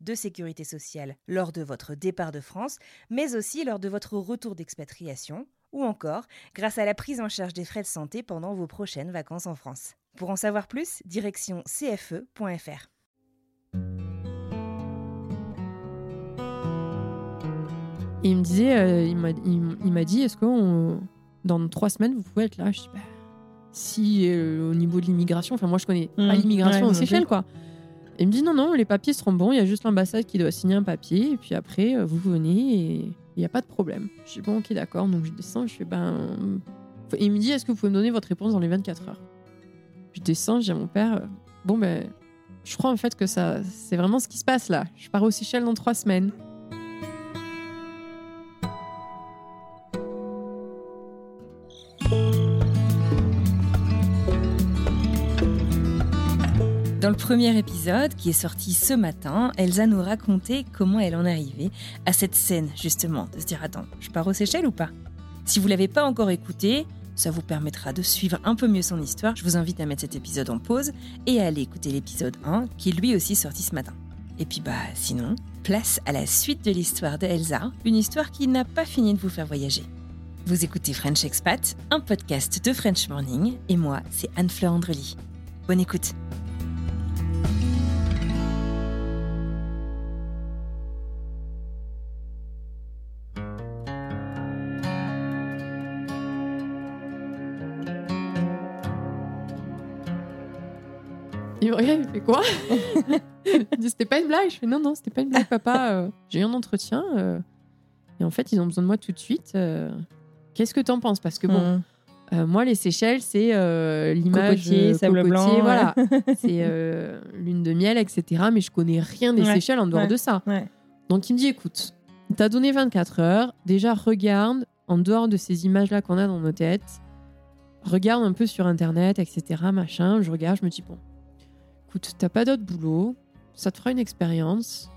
de sécurité sociale lors de votre départ de France, mais aussi lors de votre retour d'expatriation, ou encore grâce à la prise en charge des frais de santé pendant vos prochaines vacances en France. Pour en savoir plus, direction cfe.fr. Et il me disait, euh, il m'a il- il m'a dit, est-ce que on- dans trois semaines, vous pouvez être là? Je dis, bah, si euh, au niveau de l'immigration, enfin moi je connais pas Mhm. l'immigration Ouais, aux Seychelles, quoi. Il me dit, non, non, les papiers seront bons, il y a juste l'ambassade qui doit signer un papier, et puis après, euh, vous venez et il n'y a pas de problème. Je dis, bon, ok, d'accord, donc je descends, je fais, ben... Et il me dit, est-ce que vous pouvez me donner votre réponse dans les 24 heures? Je descends, je dis à mon père, euh, bon, ben, je crois en fait que ça, c'est vraiment ce qui se passe là. Je pars aux Seychelles dans trois semaines. Le premier épisode, qui est sorti ce matin, Elsa nous racontait comment elle en est arrivée à cette scène, justement, de se dire Attends, je pars aux Seychelles ou pas? Si vous l'avez pas encore écouté, ça vous permettra de suivre un peu mieux son histoire. Je vous invite à mettre cet épisode en pause et à aller écouter l'épisode 1, qui est lui aussi sorti ce matin. Et puis bah sinon, place à la suite de l'histoire de une histoire qui n'a pas fini de vous faire voyager. Vous écoutez French Expat, un podcast de French Morning, et moi, c'est Anne-Fleur Andrely. Bonne écoute Il me regarde, il fait quoi? Il dit c'était pas une blague. Je fais non, non, c'était pas une blague, papa. euh, J'ai eu un entretien euh, et en fait, ils ont besoin de moi tout de suite. euh, Qu'est-ce que t'en penses? Parce que bon, euh, moi, les Seychelles, c'est l'image Cocotier, sable cocotier, blanc, voilà. c'est lune de miel, etc. Mais je connais rien des Ouais, Seychelles en dehors ouais, de ça. ouais. Donc il me dit écoute, t'as donné 24 heures. Déjà, regarde en dehors de ces images-là qu'on a dans nos têtes. Regarde un peu sur internet, etc. Machin. Je regarde, je me dis bon, écoute, t'as pas d'autre boulot, ça te fera une expérience.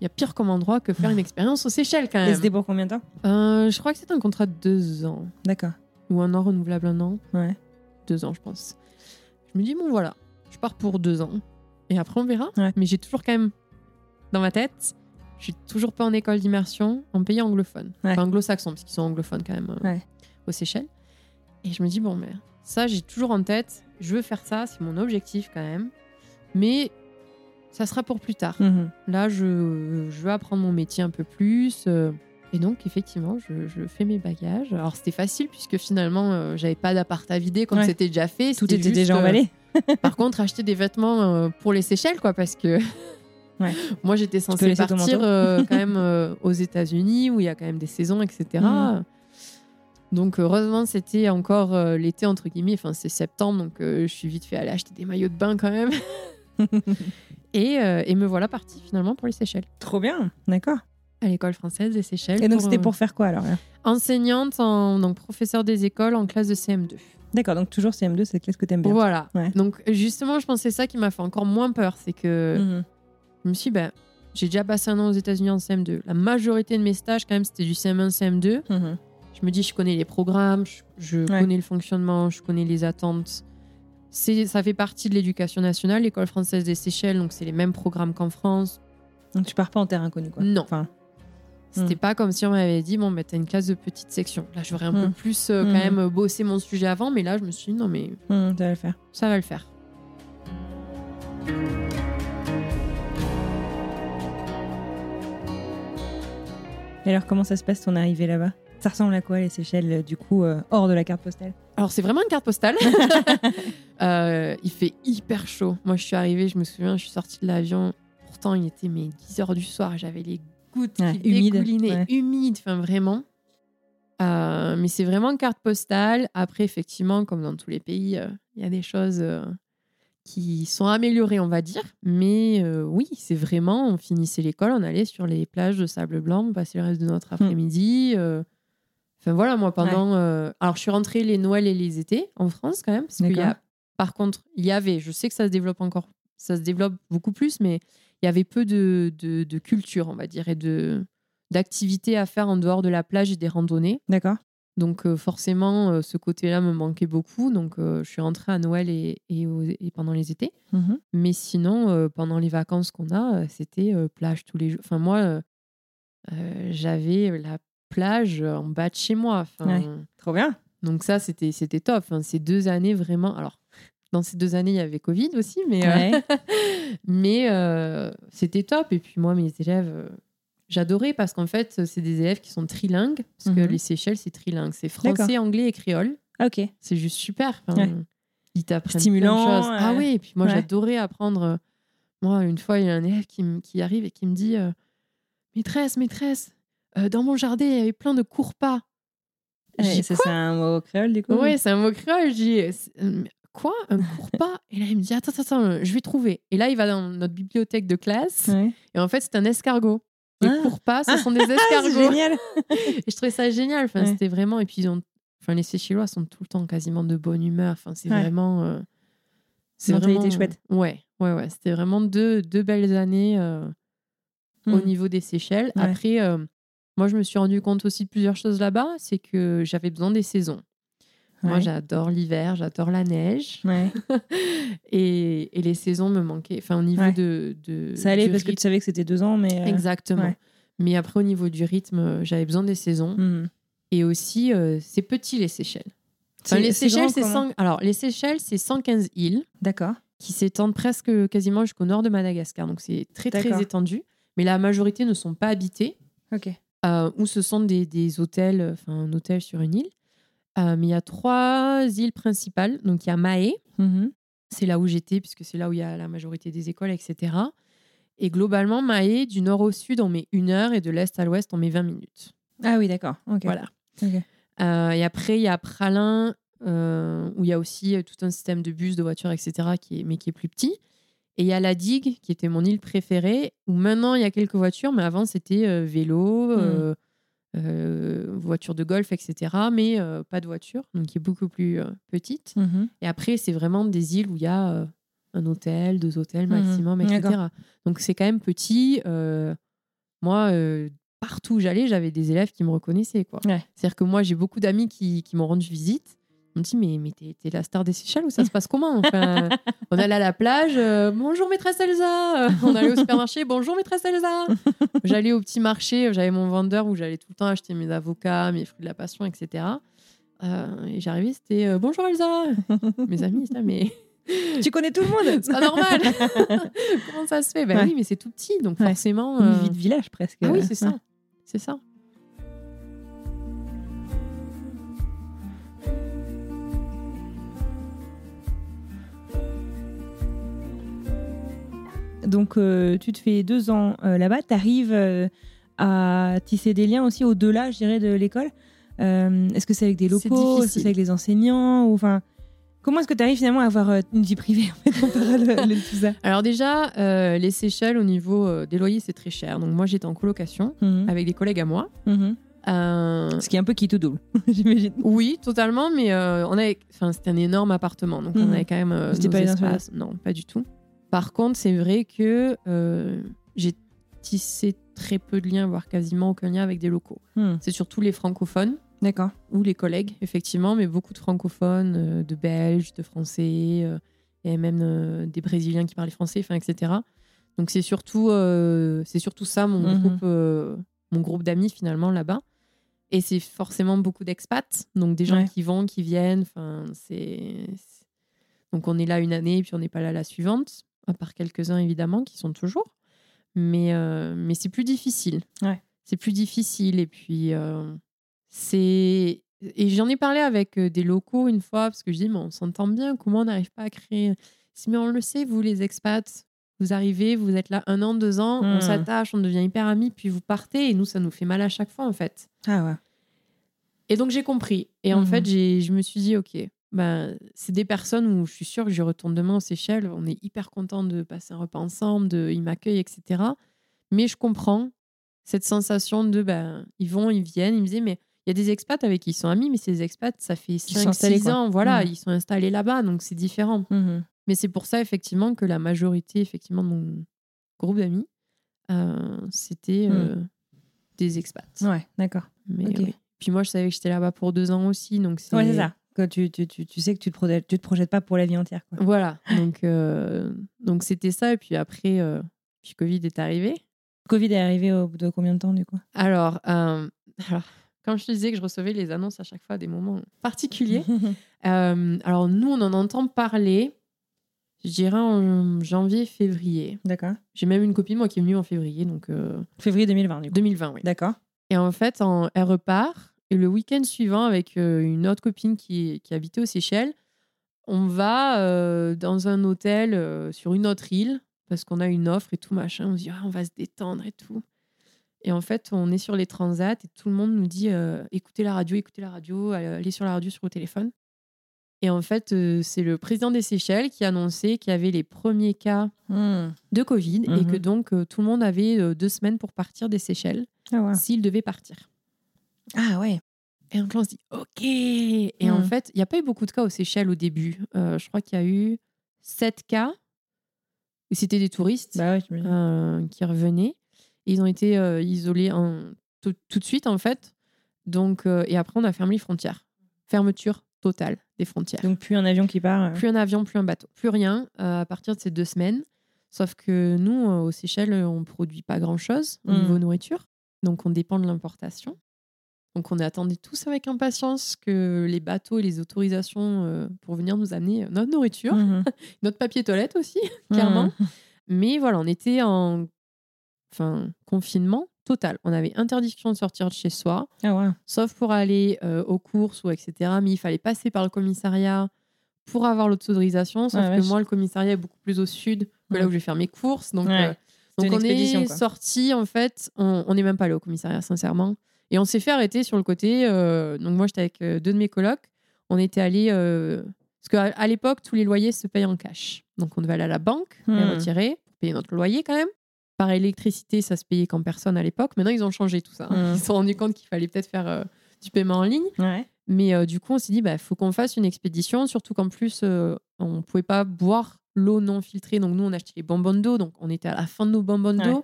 Il y a pire comme endroit que faire une expérience aux Seychelles quand Et même. c'était pour combien de temps? Euh, je crois que c'est un contrat de deux ans D'accord. ou un an renouvelable un an. Ouais. Deux ans, je pense. Je me dis bon voilà, je pars pour deux ans et après on verra. Ouais. Mais j'ai toujours quand même dans ma tête, je suis toujours pas en école d'immersion en pays anglophone, Ouais. enfin anglo-saxon parce qu'ils sont anglophones quand même euh, Ouais. aux Seychelles. Et je me dis bon mais ça j'ai toujours en tête, je veux faire ça, c'est mon objectif quand même. Mais ça sera pour plus tard. Mhm. Là, je, je veux apprendre mon métier un peu plus. euh, et donc, effectivement, je, je fais mes bagages. Alors, c'était facile puisque finalement, euh, j'avais pas d'appart à vider comme Ouais. c'était déjà fait. Tout était juste, déjà euh, emballé. par contre, acheter des vêtements euh, pour les Seychelles, quoi, parce que Ouais. moi, j'étais censée partir quand même aux États-Unis où il y a quand même des saisons, etc. Mhm. Donc, heureusement, c'était encore euh, l'été, entre guillemets. Enfin, c'est septembre, donc euh, je suis vite fait aller acheter des maillots de bain quand même. Et, euh, et me voilà partie finalement pour les Seychelles, Trop bien. D'accord. à l'école française des Seychelles. Et donc, c'était euh, pour faire quoi alors enseignante, en, donc professeur des écoles en classe de CM2. D'accord, donc toujours CM2, c'est la classe que t'aimes bien. Voilà. Ouais. Donc justement, je pense que c'est ça qui m'a fait encore moins peur, c'est que Mhm. je me suis dit, ben, j'ai déjà passé un an aux États-Unis en CM2. La majorité de mes stages, quand même, c'était du CM1, CM2. Mhm. Je me dis, je connais les programmes, je, je Ouais. connais le fonctionnement, je connais les attentes. Ça fait partie de l'éducation nationale, l'école française des Seychelles, donc c'est les mêmes programmes qu'en France. Donc tu pars pas en terre inconnue, quoi. Non. Enfin, C'était Mm. pas comme si on m'avait dit, bon, ben, t'as une classe de petite section. Là, j'aurais un peu Mm. plus euh, quand Mm. même euh, bossé mon sujet avant, mais là, je me suis dit, non, mais ça va le faire. ça va le faire. Et alors, comment ça se passe ton arrivée là-bas? Ça ressemble à quoi les Seychelles, euh, du coup, euh, hors de la carte postale? Alors, c'est vraiment une carte postale. Euh, il fait hyper chaud. Moi, je suis arrivée, je me souviens, je suis sortie de l'avion. Pourtant, il était mes 10 heures du soir. J'avais les gouttes Ouais, qui humide, ouais. humides, enfin vraiment. Euh, mais c'est vraiment une carte postale. Après, effectivement, comme dans tous les pays, euh, il y a des choses qui sont améliorées, on va dire. Mais oui, c'est vraiment, on finissait l'école, on allait sur les plages de sable blanc, on passait le reste de Hmm. notre après-midi. euh. Enfin voilà, moi pendant. euh, alors, je suis rentrée les Noëls et les étés en France quand même. Parce qu'il y a, par contre, il y avait, je sais que ça se développe encore, ça se développe beaucoup plus, mais il y avait peu de, de, de culture, on va dire, et de d'activités à faire en dehors de la plage et des randonnées. D'accord. Donc euh, forcément, euh, ce côté-là me manquait beaucoup. Donc euh, je suis rentrée à Noël et, et, pendant les étés. Mhm. Mais sinon, pendant les vacances qu'on a, c'était plage tous les jours. Enfin moi, j'avais la plage en bas de chez moi. Enfin, Ouais. Trop bien. Donc ça, c'était c'était top. Enfin, ces deux années vraiment. Alors dans ces deux années, il y avait Covid aussi, mais euh, mais euh, c'était top. Et puis moi, mes élèves, euh, j'adorais parce qu'en fait, c'est des élèves qui sont trilingues. Parce que Mhm. les Seychelles, c'est trilingue. C'est français, anglais et créole. Ok. C'est juste super. Enfin, Ouais. Ils t'apprennent Stimulant, plein de choses. Ah oui, et puis moi, ouais. j'adorais apprendre. Moi, une fois, il y a un élève qui, qui arrive et qui me dit Maîtresse, maîtresse, euh, dans mon jardin, il y avait plein de courpas. Ouais, c'est un mot créole, du coup? Ouais, c'est un mot créole. Je dis, euh, c'est- euh, quoi? Un courpas Et là, il me dit, attends, attends, attends, je vais trouver. Et là, il va dans notre bibliothèque de classe. Ouais. Et en fait, c'est un escargot. Les Ah. courpas, ce Ah. sont des Ah, c'est escargots. génial. et je trouvais ça génial. Enfin, Ouais. C'était vraiment. Et puis, ils ont... enfin, les Seychellois sont tout le temps quasiment de bonne humeur. Enfin, c'est vraiment. euh, Mentalité vraiment- chouette. Ouais, ouais, ouais. C'était vraiment deux, deux belles années euh, au Mhm. niveau des Seychelles. Après, euh, moi, je me suis rendu compte aussi de plusieurs choses là-bas. C'est que j'avais besoin des saisons. Moi, j'adore l'hiver, j'adore la neige. Ouais. et, et les saisons me manquaient. Enfin, au niveau Ouais. de, de. Ça allait parce que tu savais que c'était deux ans, mais. euh, Exactement. Mais après, au niveau du rythme, euh, j'avais besoin des saisons. mhm. Et aussi, euh, c'est petit les Seychelles. Enfin, les Seychelles, c'est comment 100... Alors, les Seychelles, c'est 115 îles D'accord. qui s'étendent presque quasiment jusqu'au nord de Madagascar. Donc, c'est très, très étendu. Mais la majorité ne sont pas habitées, Ok. Euh, ou ce sont des, des hôtels, euh, enfin, un hôtel sur une île. Euh, mais il y a trois îles principales. Donc, il y a Mahé, Mhm. c'est là où j'étais, puisque c'est là où il y a la majorité des écoles, etc. Et globalement, Mahé, du nord au sud, on met une heure, et de l'est à l'ouest, on met 20 minutes. Ah oui, d'accord. Voilà. Euh, et après, il y a Pralin, euh, où il y a aussi tout un système de bus, de voitures, etc., qui est, mais qui est plus petit. Et il y a la Digue, qui était mon île préférée, où maintenant il y a quelques voitures, mais avant c'était euh, vélo, euh, voiture de golf, etc., mais euh, pas de voiture, donc qui est beaucoup plus petite. Mhm. Et après, c'est vraiment des îles où il y a un hôtel, deux hôtels Mhm. maximum, etc. Donc c'est quand même petit. moi, partout où j'allais, j'avais des élèves qui me reconnaissaient. quoi. Ouais. C'est-à-dire que moi, j'ai beaucoup d'amis qui, qui m'ont rendu visite. Ils m'ont dit, mais, mais t'es, t'es la star des Seychelles ou ça se passe comment? Enfin, On allait à la plage, euh, bonjour maîtresse Elsa. Euh, On allait au supermarché, bonjour maîtresse Elsa. J'allais au petit marché, j'avais mon vendeur où j'allais tout le temps acheter mes avocats, mes fruits de la passion, etc. Euh, et j'arrivais, c'était euh, bonjour Elsa. Mes amis, ça, mais Tu connais tout le monde c'est pas normal. Comment ça se fait? Ben Ouais. oui, mais c'est tout petit, donc Ouais. forcément. Une euh, vie de village presque. Ah oui, c'est ça. C'est ça. Donc, euh, tu te fais deux ans euh, là-bas. Tu arrives à tisser des liens aussi au-delà, je dirais, de l'école. Euh, est-ce que c'est avec des locaux Est-ce que c'est avec les enseignants ou, enfin, Comment est-ce que tu arrives finalement à avoir euh, une vie privée en fait, parallèle tout ça? Alors déjà, euh, les Seychelles, au niveau euh, des loyers, c'est très cher. Donc moi, j'étais en colocation Mhm. avec des collègues à moi. Mhm. Euh, Ce qui est un peu qui tout double, j'imagine. oui, totalement, mais euh, on avait, enfin, c'était un énorme appartement, donc on Mhm. avait quand même euh, C'était nos pas espaces. Non, pas du tout. Par contre, c'est vrai que euh, j'ai tissé très peu de liens, voire quasiment aucun lien avec des locaux. Hmm. C'est surtout les francophones. D'accord. ou les collègues, effectivement, mais beaucoup de francophones, euh, de Belges, de Français, euh, et même des Brésiliens qui parlaient français, enfin, etc. Donc c'est surtout, c'est surtout ça mon Mhm. groupe, mon groupe d'amis finalement là-bas. Et c'est forcément beaucoup d'expats, donc des gens Ouais. qui vont, qui viennent. Enfin, c'est- donc on est là une année, puis on n'est pas là la suivante, à part quelques-uns évidemment qui sont toujours. Mais euh, mais c'est plus difficile. Ouais. C'est plus difficile et puis. euh, c'est et j'en ai parlé avec euh, des locaux une fois parce que je dis mais on s'entend bien, comment on n'arrive pas à créer Si mais on le sait, vous les expats, vous arrivez, vous êtes là un an, deux ans, on Hmm. s'attache, on devient hyper amis, puis vous partez et nous ça nous fait mal à chaque fois en fait. Ah ouais. Et donc j'ai compris. Et en Mhm. fait, j'ai, je me suis dit, ok, ben, c'est des personnes où je suis sûre que je retourne demain aux Seychelles. On est hyper content de passer un repas ensemble, de, ils m'accueillent, etc. Mais je comprends cette sensation de, ben, ils vont, ils viennent. Ils me disaient, mais il y a des expats avec qui ils sont amis, mais ces expats, ça fait sont installés, 5-6 quoi. ans. Voilà, Mhm. ils sont installés là-bas, donc c'est différent. Mhm. Mais c'est pour ça, effectivement, que la majorité, effectivement, de mon groupe d'amis, euh, c'était euh, des expats. Ouais, d'accord. Mais. Puis moi, je savais que j'étais là-bas pour deux ans aussi. Donc c'est Ouais, c'est ça. Que tu, tu, tu, tu sais que tu te, projettes, tu te projettes pas pour la vie entière. Quoi. Voilà. Donc euh, donc c'était ça. Et puis après, euh, puis Covid est arrivé. Covid est arrivé au bout de combien de temps du coup? Alors, euh, alors, quand je te disais que je recevais les annonces à chaque fois à des moments particuliers, euh, alors nous, on en entend parler, je dirais en janvier, février. D'accord. J'ai même une copine, moi, qui est venue en février, donc Février 2020 du coup. 2020, oui. D'accord. Et en fait, en- elle repart. Et le week-end suivant, avec euh, une autre copine qui, qui habitait aux Seychelles, on va euh, dans un hôtel euh, sur une autre île parce qu'on a une offre et tout machin. On se dit, Ah, on va se détendre et tout. Et en fait, on est sur les transats et tout le monde nous dit euh, écoutez la radio, écoutez la radio, allez sur la radio sur le téléphone. Et en fait, c'est le président des Seychelles qui a annoncé qu'il y avait les premiers cas Hmm. de Covid et Mhm. que donc euh, tout le monde avait deux semaines pour partir des Seychelles Ah ouais. s'il devait partir. Ah ouais. Et donc là, on se dit, OK. Et en fait, il n'y a pas eu beaucoup de cas aux Seychelles au début. Euh, je crois qu'il y a eu sept cas. Et c'était des touristes Bah ouais, euh, qui revenaient. Et ils ont été euh, isolés en- tout, tout de suite, en fait. Donc, et après, on a fermé les frontières. Fermeture totale des frontières. Donc plus un avion qui part. Plus un avion, plus un bateau. Plus rien à partir de ces deux semaines. Sauf que nous, aux Seychelles, on ne produit pas grand-chose au Mm. niveau nourriture. Donc, on dépend de l'importation. Donc, on attendait tous avec impatience que les bateaux et les autorisations euh, pour venir nous amener euh, notre nourriture, Mhm. notre papier toilette aussi, clairement. Mhm. Mais voilà, on était en enfin, confinement total. On avait interdiction de sortir de chez soi Ah ouais. sauf pour aller euh, aux courses ou etc. Mais il fallait passer par le commissariat pour avoir l'autorisation. Sauf Ouais, que moi, le commissariat est beaucoup plus au sud que là où je vais faire mes courses. Donc, Ouais. euh, donc on est sorti en fait. On n'est même pas allé au commissariat, sincèrement. Et on s'est fait arrêter sur le côté. euh, donc moi, j'étais avec euh, deux de mes colocs. On était allés. euh, parce qu'à à l'époque, tous les loyers se payent en cash. Donc on devait aller à la banque, les Hmm. retirer, pour payer notre loyer quand même. Par électricité, ça se payait qu'en personne à l'époque. Maintenant, ils ont changé tout ça. Hmm. Ils se sont rendus compte qu'il fallait peut-être faire du paiement en ligne. Ouais. Mais euh, du coup, on s'est dit, il bah, faut qu'on fasse une expédition, surtout qu'en plus, euh, on ne pouvait pas boire l'eau non filtrée. Donc, nous, on achetait les bonbons d'eau. Donc, on était à la fin de nos bonbons d'eau. Ouais.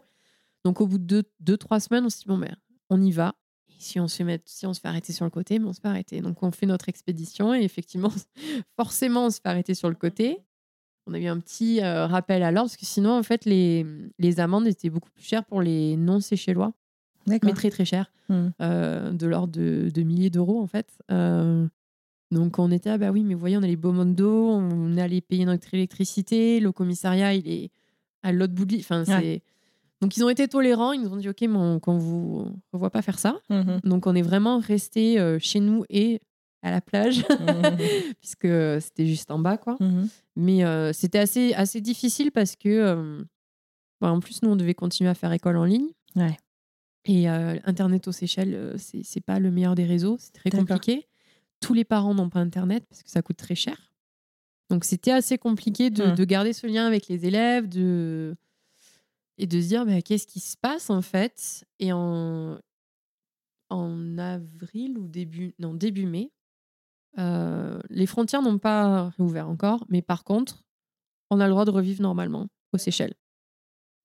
Donc, au bout de deux, deux, trois semaines, on s'est dit, bon, ben, on y va. Si on, se fait mettre, si on se fait arrêter sur le côté, mais on se fait arrêter. Donc, on fait notre expédition. Et effectivement, forcément, on se fait arrêter sur le côté. On a eu un petit euh, rappel à l'ordre, parce que sinon, en fait, les, les amendes étaient beaucoup plus chères pour les non-séchellois mais très très cher, Hmm. euh, de l'ordre de, de milliers d'euros en fait. Euh, donc on était, ah bah oui, mais vous voyez, on a les beaux d'eau, on allait payer notre électricité, le commissariat, il est à l'autre bout de l'île. Enfin, c'est... Donc ils ont été tolérants, ils nous ont dit, ok, mais on, qu'on vous revoit pas faire ça. Mhm. Donc on est vraiment resté euh, chez nous et à la plage, Mhm. puisque c'était juste en bas, quoi. Mhm. Mais euh, c'était assez, assez difficile parce que, euh, bah, en plus, nous, on devait continuer à faire école en ligne. Ouais. Et euh, Internet aux Seychelles, euh, c'est c'est pas le meilleur des réseaux, c'est très D'accord. compliqué. Tous les parents n'ont pas Internet parce que ça coûte très cher. Donc c'était assez compliqué de, Hmm. de garder ce lien avec les élèves de... et de se dire bah, qu'est-ce qui se passe en fait? Et en, en avril ou début, non, début mai, euh, les frontières n'ont pas réouvert encore, mais par contre, on a le droit de revivre normalement aux Seychelles.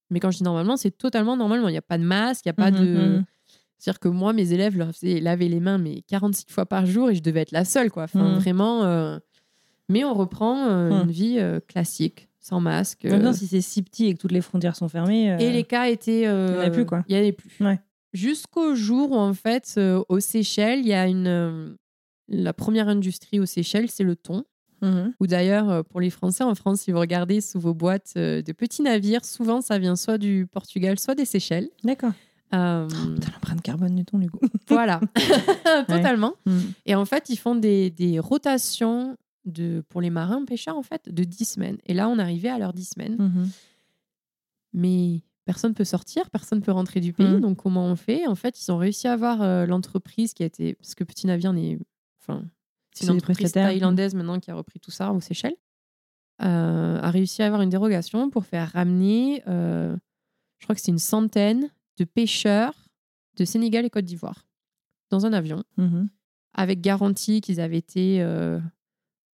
Mais quand je dis normalement, c'est totalement normalement. Il n'y a pas de masque, il n'y a pas Mhm, de. mhm. C'est-à-dire que moi, mes élèves leur faisaient laver les mains mais 46 fois par jour et je devais être la seule. Quoi. Enfin, Mhm. vraiment. euh, Mais on reprend euh, une vie classique, sans masque. En même temps, euh, si c'est si petit et que toutes les frontières sont fermées. euh, Et les cas étaient. euh, il y en a plus, quoi. Il n'y en avait plus. Ouais. Jusqu'au jour où, en fait, aux Seychelles, il y a une. La première industrie aux Seychelles, c'est le thon. Mhm. Ou d'ailleurs, pour les Français, en France, si vous regardez sous vos boîtes de petits navires, souvent ça vient soit du Portugal, soit des Seychelles. D'accord. Euh, Putain, l'empreinte carbone du ton, du coup. voilà, totalement. Mm. Et en fait, ils font des, des rotations de, pour les marins pêcheurs, en fait, de 10 semaines. Et là, on arrivait à leurs 10 semaines. Mhm. Mais personne peut sortir, personne peut rentrer du pays. Mhm. Donc, comment on fait? En fait, ils ont réussi à avoir euh, l'entreprise qui a été. Parce que Petit Navire, n'est- enfin, c'est une entreprise thaïlandaise maintenant qui a repris tout ça aux Seychelles. euh, a réussi à avoir une dérogation pour faire ramener, euh, je crois que c'est une centaine de pêcheurs de Sénégal et Côte d'Ivoire dans un avion Mhm. avec garantie qu'ils avaient été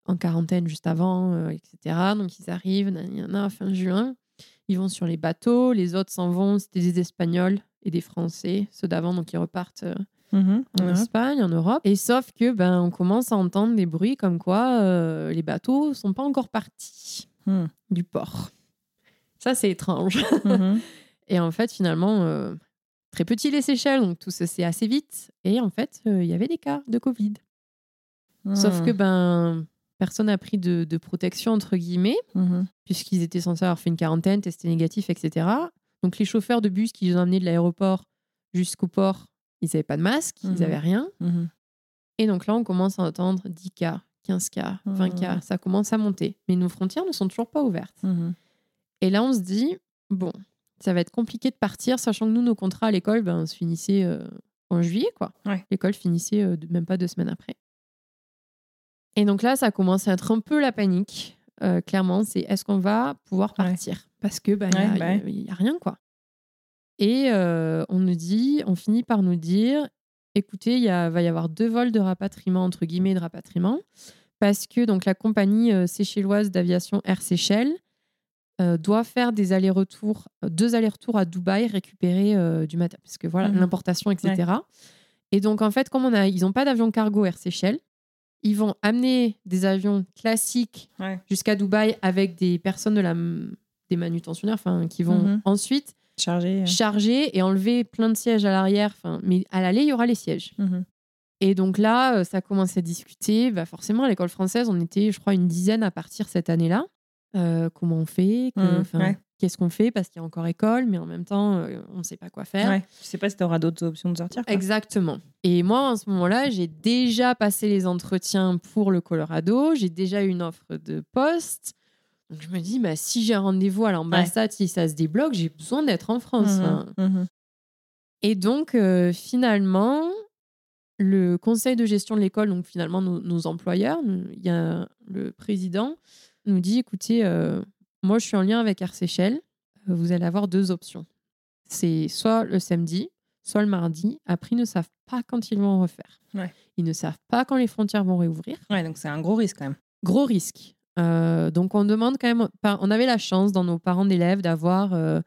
en quarantaine juste avant, euh, etc. Donc ils arrivent, il y en a fin juin, ils vont sur les bateaux, les autres s'en vont, c'était des Espagnols et des Français, ceux d'avant, donc ils repartent euh, Mhm. en. Espagne, en Europe. Et sauf que ben on commence à entendre des bruits comme quoi euh, les bateaux sont pas encore partis Mhm. du port. Ça c'est étrange. Mhm. Et en fait, finalement, euh, très petit les Seychelles, donc tout se sait assez vite. Et en fait, euh, il y avait des cas de Covid. Sauf que ben personne n'a pris de, de protection entre guillemets, Mhm. puisqu'ils étaient censés avoir fait une quarantaine, testé négatif, etc. Donc les chauffeurs de bus qui les ont amenés de l'aéroport jusqu'au port, ils n'avaient pas de masque, ils Mhm. n'avaient rien. Mhm. Et donc là, on commence à entendre 10 cas, 15 cas, 20 Mhm. cas, ça commence à monter. Mais nos frontières ne sont toujours pas ouvertes. Mhm. Et là, on se dit, bon, ça va être compliqué de partir, sachant que nous, nos contrats à l'école ben, se finissaient euh, en juillet, quoi. Ouais. L'école finissait euh, même pas deux semaines après. Et donc là, ça commence à être un peu la panique. euh, clairement, c'est est-ce qu'on va pouvoir Ouais. partir? Parce que ben, il Ouais, n'y bah a, rien, quoi. Et euh, on nous dit, on finit par nous dire, écoutez, il va y avoir deux vols de rapatriement, entre guillemets, de rapatriement, parce que donc la compagnie euh, séchelloise d'aviation Air Seychelles euh, doit faire des allers-retours, deux allers-retours à Dubaï, récupérer du matériel, parce que voilà, Mhm. l'importation, etc. Et donc, en fait, comme on a, ils n'ont pas d'avion cargo Air Seychelles, ils vont amener des avions classiques Ouais. jusqu'à Dubaï avec des personnes de la, des manutentionnaires, enfin, qui vont Mhm. ensuite Chargé. euh. charger et enlever plein de sièges à l'arrière. Enfin, mais à l'aller, il y aura les sièges. Mhm. Et donc là, euh, ça commence à discuter. Bah forcément, à l'école française, on était, je crois, une dizaine à partir cette année-là. Euh, comment on fait que- Mhm, ouais. Qu'est-ce qu'on fait Parce qu'il y a encore école, mais en même temps, euh, on ne sait pas quoi faire. Ouais. Je sais pas si tu auras d'autres options de sortir. quoi. Exactement. Et moi, en ce moment-là, j'ai déjà passé les entretiens pour le Colorado. J'ai déjà eu une offre de poste. Donc je me dis, bah, si j'ai un rendez-vous à l'ambassade, si ça se débloque, j'ai besoin d'être en France. Enfin, Mhm. Mhm. et donc, euh, finalement, le conseil de gestion de l'école, donc finalement nos, nos employeurs, il y a le président, nous dit écoutez, euh, moi je suis en lien avec Air Seychelles, euh, vous allez avoir deux options. C'est soit le samedi, soit le mardi. Après, ils ne savent pas quand ils vont refaire. Ouais. Ils ne savent pas quand les frontières vont réouvrir. Ouais, donc c'est un gros risque quand même. Gros risque. Euh, donc on demande quand même. On avait la chance dans nos parents d'élèves d'avoir, euh,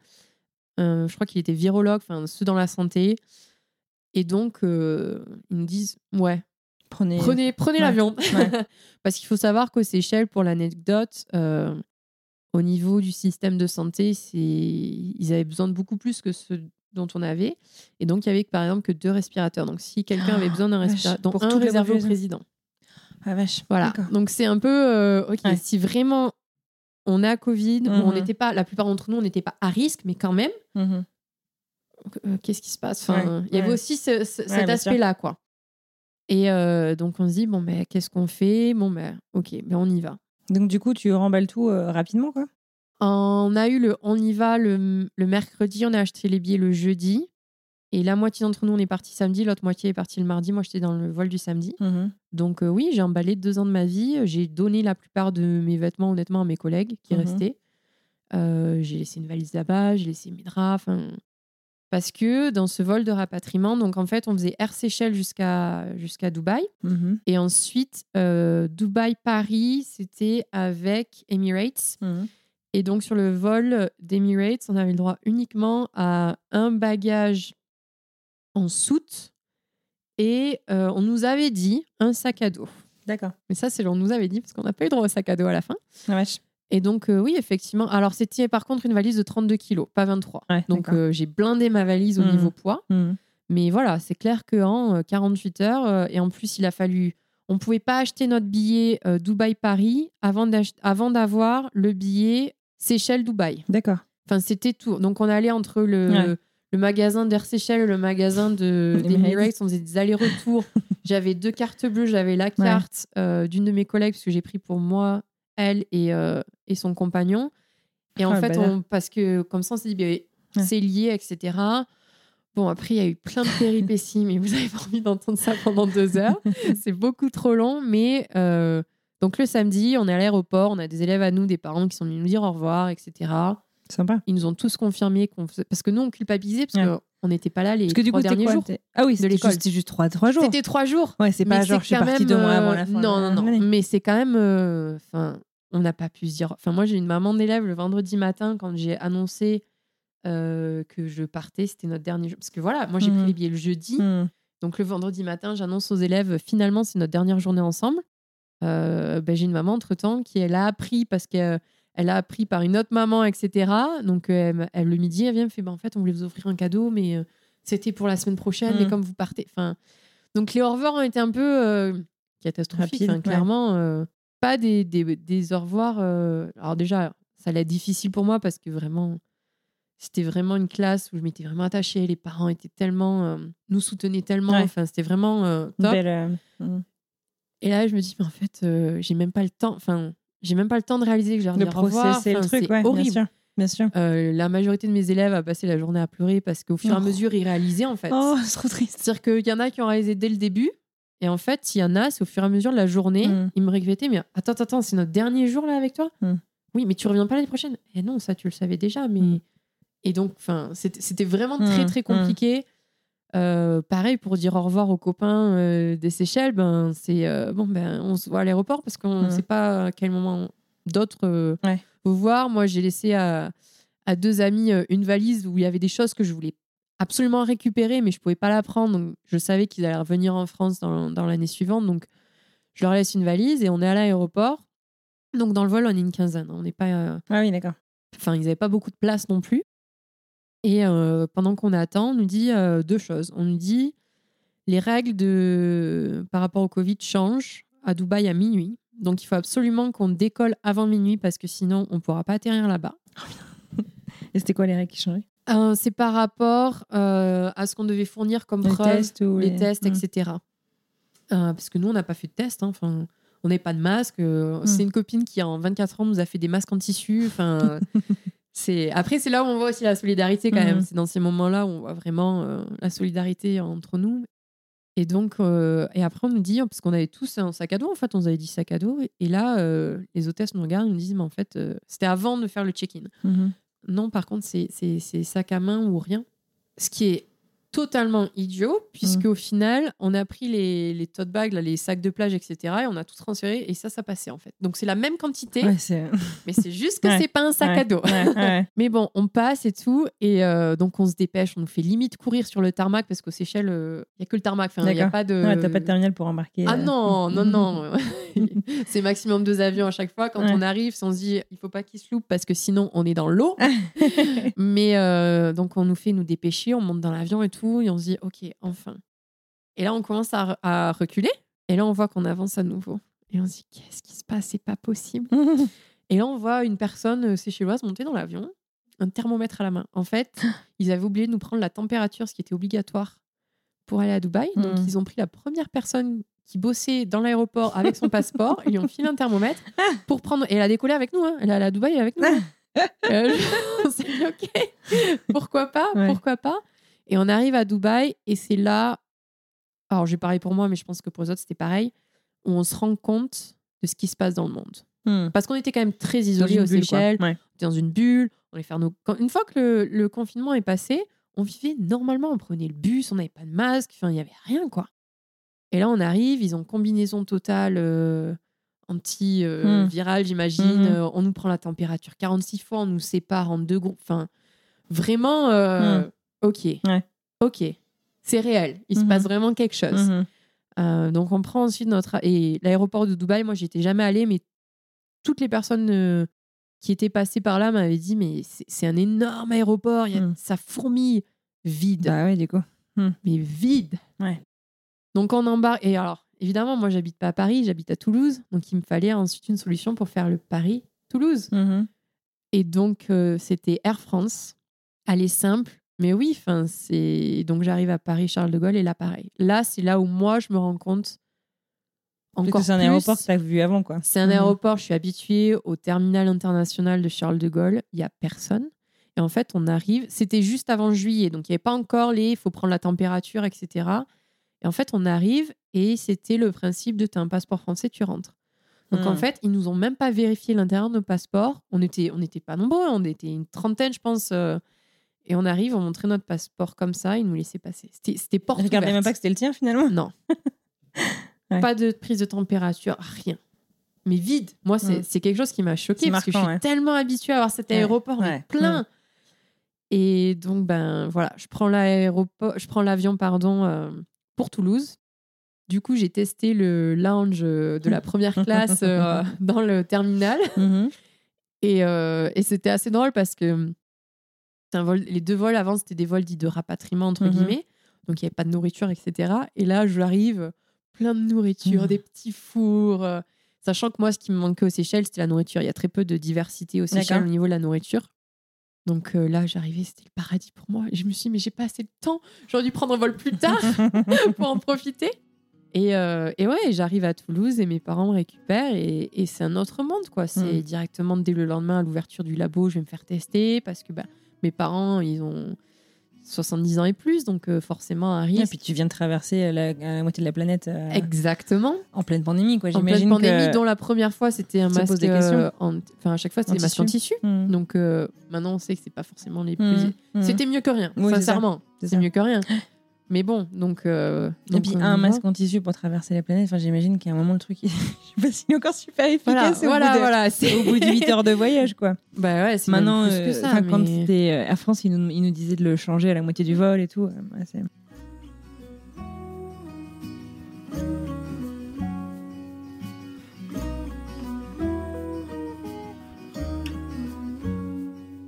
je crois qu'il était virologue, enfin ceux dans la santé. Et donc ils nous disent ouais, Prenez. prenez prenez Ouais. l'avion, Ouais. parce qu'il faut savoir qu'aux Seychelles, pour l'anecdote, au niveau du système de santé, ils avaient besoin de beaucoup plus que ceux dont on avait. Et donc il y avait par exemple que deux respirateurs. Donc si quelqu'un avait besoin d'un respirateur, pour un réservé au président. Ah vache. Voilà. Donc c'est un peu euh, ok. Ouais. Si vraiment on a Covid, on n'était pas, la plupart d'entre nous, on n'était pas à risque, mais quand même, Mhm. euh, qu'est-ce qui se passe? Enfin, Ouais, il y avait ouais. aussi ce- ce- cet aspect-là, quoi. Et euh, donc on se dit bon, mais qu'est-ce qu'on fait? Bon, ben ok, ben on y va. Donc du coup, tu remballes tout euh, rapidement, quoi. On a eu le on y va le, le mercredi, on a acheté les billets le jeudi. Et la moitié d'entre nous, on est parti samedi, l'autre moitié est partie le mardi. Moi, j'étais dans le vol du samedi. Mhm. Donc euh, oui, j'ai emballé deux ans de ma vie. J'ai donné la plupart de mes vêtements honnêtement à mes collègues qui Mhm. restaient. Euh, j'ai laissé une valise là-bas, j'ai laissé mes draps. 'fin, Parce que dans ce vol de rapatriement, donc en fait, on faisait Air Seychelles jusqu'à jusqu'à Dubaï. Mhm. Et ensuite, euh, Dubaï-Paris, c'était avec Emirates. Mhm. Et donc sur le vol d'Emirates, on avait le droit uniquement à un bagage en soute. Et euh, on nous avait dit un sac à dos. D'accord. Mais ça, c'est on nous avait dit parce qu'on n'a pas eu droit au sac à dos à la fin. Ah vache. Et donc, euh, oui, effectivement. Alors, c'était par contre une valise de 32 kilos, pas 23. Ouais, donc, euh, j'ai blindé ma valise au Mhm. niveau poids. Mhm. Mais voilà, c'est clair qu'en euh, 48 heures, euh, et en plus, il a fallu. On ne pouvait pas acheter notre billet Dubaï-Paris avant d'avoir le billet Seychelles-Dubaï. D'accord. Enfin, c'était tout. Donc, on allait entre le, Ouais. le magasin d'Air Seychelles, le magasin de Emirates. d'Emirates, on faisait des allers-retours. j'avais deux cartes bleues, j'avais la carte euh, d'une de mes collègues, parce que j'ai pris pour moi, elle et, euh, et son compagnon. Et en Ah, fait, on, parce que comme ça, on s'est dit, ben, Ouais. c'est lié, etc. Bon, après, il y a eu plein de péripéties, mais vous avez pas envie d'entendre ça pendant deux heures. c'est beaucoup trop long, mais euh, donc le samedi, on est à l'aéroport, on a des élèves à nous, des parents qui sont venus nous dire au revoir, etc. Sympa. Ils nous ont tous confirmé qu'on faisait... parce que nous on culpabilisait parce Ouais. qu'on n'était pas là les Parce que du coup, trois c'était derniers quoi jours. Ah oui, c'était juste, 3, trois jours. C'était trois jours. Ouais, c'est pas genre je suis partie même, deux mois avant euh, la fin. Non, non, non. Mais c'est quand même. euh, on n'a pas pu se dire. Enfin, moi, j'ai une maman d'élève le vendredi matin quand j'ai annoncé euh, que je partais. C'était notre dernier jour. Parce que voilà, moi, j'ai Mhm. pris les billets le jeudi. Hmm. Donc, le vendredi matin, j'annonce aux élèves finalement, c'est notre dernière journée ensemble. Euh, ben, j'ai une maman entre temps qui elle a appris parce qu'elle elle a appris par une autre maman, etc. Donc, elle, elle, le midi, elle vient, elle me fait ben, en fait, on voulait vous offrir un cadeau, mais euh, c'était pour la semaine prochaine. Mais comme vous partez. Enfin, donc, les au revoir ont été un peu catastrophiques. Rapide, hein, ouais. clairement, pas des, des, des au revoir. euh, alors, déjà, ça être difficile pour moi parce que vraiment. C'était vraiment une classe où je m'étais vraiment attachée. Les parents étaient tellement, euh, nous soutenaient tellement. Ouais. Enfin, c'était vraiment euh, top. Belle, euh, hmm. Et là, je me dis, mais en fait, j'ai même pas le temps. Enfin, j'ai même pas le temps de réaliser que dis au revoir. le Enfin, truc, c'est ouais, bien horrible. sûr. Bien sûr. La majorité de mes élèves a passé la journée à pleurer parce qu'au fur et à Oh. mesure, ils réalisaient en fait. Oh, c'est trop triste. C'est-à-dire qu'il y en a qui ont réalisé dès le début. Et en fait, il y en a, c'est au fur et à mesure de la journée, Mm. ils me répétaient, mais attends, attends, attends, c'est notre dernier jour là avec toi? Mm. Oui, mais tu reviens pas l'année prochaine Et non, ça, tu le savais déjà. Mais... Mm. Et donc, enfin, c'était vraiment très, Mm, très compliqué. Euh, pareil, pour dire au revoir aux copains euh, des Seychelles, ben, c'est euh, bon, ben, on se voit à l'aéroport parce qu'on ne sait pas à quel moment d'autres Ouais. vous voir. Moi, j'ai laissé à, à deux amis une valise où il y avait des choses que je voulais absolument récupérer, mais je pouvais pas la prendre. Donc, je savais qu'ils allaient revenir en France dans, dans l'année suivante. Donc, je leur laisse une valise et on est à l'aéroport. Donc, dans le vol, on est une quinzaine. On n'est pas. euh, Ah oui, d'accord. Enfin, ils n'avaient pas beaucoup de place non plus. Et euh, pendant qu'on attend, on nous dit euh, deux choses. On nous dit les règles de... par rapport au Covid changent à Dubaï à minuit. Donc, il faut absolument qu'on décolle avant minuit parce que sinon, on ne pourra pas atterrir là-bas. Et c'était quoi les règles qui changeaient? Euh, c'est par rapport euh, à ce qu'on devait fournir comme Les preuve, tests ou les tests, etc. Euh, parce que nous, on n'a pas fait de test. hein. Enfin, on n'avait pas de masque. C'est Hmm. une copine qui, en 24 ans, nous a fait des masques en tissu. Enfin, c'est après, c'est là où on voit aussi la solidarité quand Hmm. même. C'est dans ces moments-là où on voit vraiment la solidarité entre nous. Et donc, euh, et après, on nous dit, parce qu'on avait tous un sac à dos, en fait, on nous avait dit sac à dos. Et là, euh, les hôtesses nous regardent et nous disent, mais en fait, euh, c'était avant de faire le check-in. Mhm. Non, par contre, c'est sac à main ou rien. Ce qui est totalement idiot, puisque au final, on a pris les, les tote bags, là, les sacs de plage, etc., et on a tout transféré, et ça, ça passait en fait. Donc c'est la même quantité, Ouais, mais c'est juste que Ouais. c'est pas un sac Ouais, à dos. Mais bon, on passe et tout, et euh, donc on se dépêche, on nous fait limite courir sur le tarmac, parce qu'aux Seychelles, il n'y a que le tarmac, enfin, il n'y a pas de... Ouais, t'as pas de terminal pour embarquer. Ah euh. non, non, non. c'est maximum deux avions à chaque fois. Quand on arrive, on se dit, il faut pas qu'ils se loupent parce que sinon on est dans l'eau. Mais euh, donc on nous fait nous dépêcher, on monte dans l'avion et tout, et on se dit, ok, enfin. Et là on commence à, à reculer, et là on voit qu'on avance à nouveau. Et on se dit, qu'est-ce qui se passe? C'est pas possible. Et là on voit une personne euh, séchelloise monter dans l'avion, un thermomètre à la main. En fait, ils avaient oublié de nous prendre la température, ce qui était obligatoire pour aller à Dubaï. Donc Mhm. ils ont pris la première personne qui bossait dans l'aéroport avec son passeport, ils lui ont filé un thermomètre pour prendre. Et elle a décollé avec nous, hein. elle est allée à Dubaï avec nous. Euh, on s'est dit, ok, pourquoi pas, Ouais. pourquoi pas. Et on arrive à Dubaï et c'est là, alors j'ai pareil pour moi, mais je pense que pour les autres c'était pareil, où on se rend compte de ce qui se passe dans le monde. Hmm. Parce qu'on était quand même très isolés aux bulle. Seychelles, Ouais. on était dans une bulle, on allait faire nos... Une fois que le, le confinement est passé, on vivait normalement, on prenait le bus, on n'avait pas de masque, enfin il n'y avait rien quoi. Et là on arrive, ils ont combinaison totale euh, anti-virale j'imagine, Mhm. Euh, on nous prend la température 46 fois, on nous sépare en deux groupes, enfin vraiment, euh. Ok, Ouais. ok, c'est réel, il se Mhm. passe vraiment quelque chose. Mhm. Euh, donc on prend ensuite notre et l'aéroport de Dubaï. Moi, j'y étais jamais allée, mais toutes les personnes euh, qui étaient passées par là m'avaient dit mais c'est un énorme aéroport, il y a, Mm. ça fourmille vide, Bah ouais, du coup. mais vide. Ouais. Donc on embarque et alors évidemment moi j'habite pas à Paris, j'habite à Toulouse, donc il me fallait ensuite une solution pour faire le Paris Toulouse. Mhm. Et donc euh, c'était Air France, aller simple, mais oui, enfin, c'est donc j'arrive à Paris Charles de Gaulle et là pareil. Là, c'est là où moi je me rends compte encore c'est un aéroport que tu as vu avant, quoi. C'est un Mhm. aéroport, je suis habituée au terminal international de Charles de Gaulle, il y a personne. Et en fait, on arrive, c'était juste avant juillet, donc il n'y avait pas encore les il faut prendre la température, etc. Et en fait, on arrive et c'était le principe de tu as un passeport français, tu rentres. Donc en Mhm. fait, ils nous ont même pas vérifié l'intérieur de nos passeports. On était, on n'était pas nombreux, on était une trentaine, je pense. euh, et on arrive, on montrait notre passeport comme ça, ils nous laissaient passer. C'était, porte Regardez même pas que c'était le tien, finalement. Non. Ouais. Pas de prise de température, rien. Mais vide. Moi, c'est Mm. quelque chose qui m'a choqué parce que je suis ouais. tellement habituée à avoir cet aéroport ouais. plein. Et donc, ben voilà, je prends l'aéroport, je prends l'avion, pardon, euh, pour Toulouse. Du coup, j'ai testé le lounge de la première classe euh, dans le terminal. Mhm. Et, euh, et c'était assez drôle parce que un vol, les deux vols avant, c'était des vols dits de rapatriement, entre Mhm. guillemets. Donc, il n'y avait pas de nourriture, etc. Et là, j'arrive, plein de nourriture, Mhm. des petits fours. euh, sachant que moi, ce qui me manquait aux Seychelles, c'était la nourriture. Il y a très peu de diversité aux Seychelles au niveau de la nourriture. Donc euh, là, j'arrivais, c'était le paradis pour moi. Et je me suis dit, mais j'ai pas assez de temps. J'aurais dû prendre un vol plus tard pour en profiter. Et, euh, et ouais, j'arrive à Toulouse et mes parents me récupèrent et, et c'est un autre monde, quoi. C'est Mm. directement dès le lendemain à l'ouverture du labo, je vais me faire tester parce que bah, mes parents, ils ont 70 ans et plus, donc euh, forcément, un Et risque. puis tu viens de traverser la, la moitié de la planète euh, Exactement. en pleine pandémie, quoi. En pleine pandémie, que... dont la première fois, c'était un masque. euh, en- Enfin, à chaque fois, c'était masques en tissu. Mhm. Donc maintenant, on sait que c'est pas forcément les plus. Mhm. Mhm. C'était mieux que rien, Oui, sincèrement. C'est mieux que rien. Mais bon, donc. euh, Et donc puis on un masque en tissu pour traverser la planète. Enfin, j'imagine qu'à un moment le truc, il- je sais pas s'il est encore super Voilà, efficace. au voilà, bout de- voilà. c'est- Au bout de 8 heures de voyage, quoi. Bah ouais, c'est Maintenant, plus que euh, ça. quand c'était euh, Air France, ils nous, ils nous disaient de le changer à la moitié du vol et tout. Euh, ouais, c'est-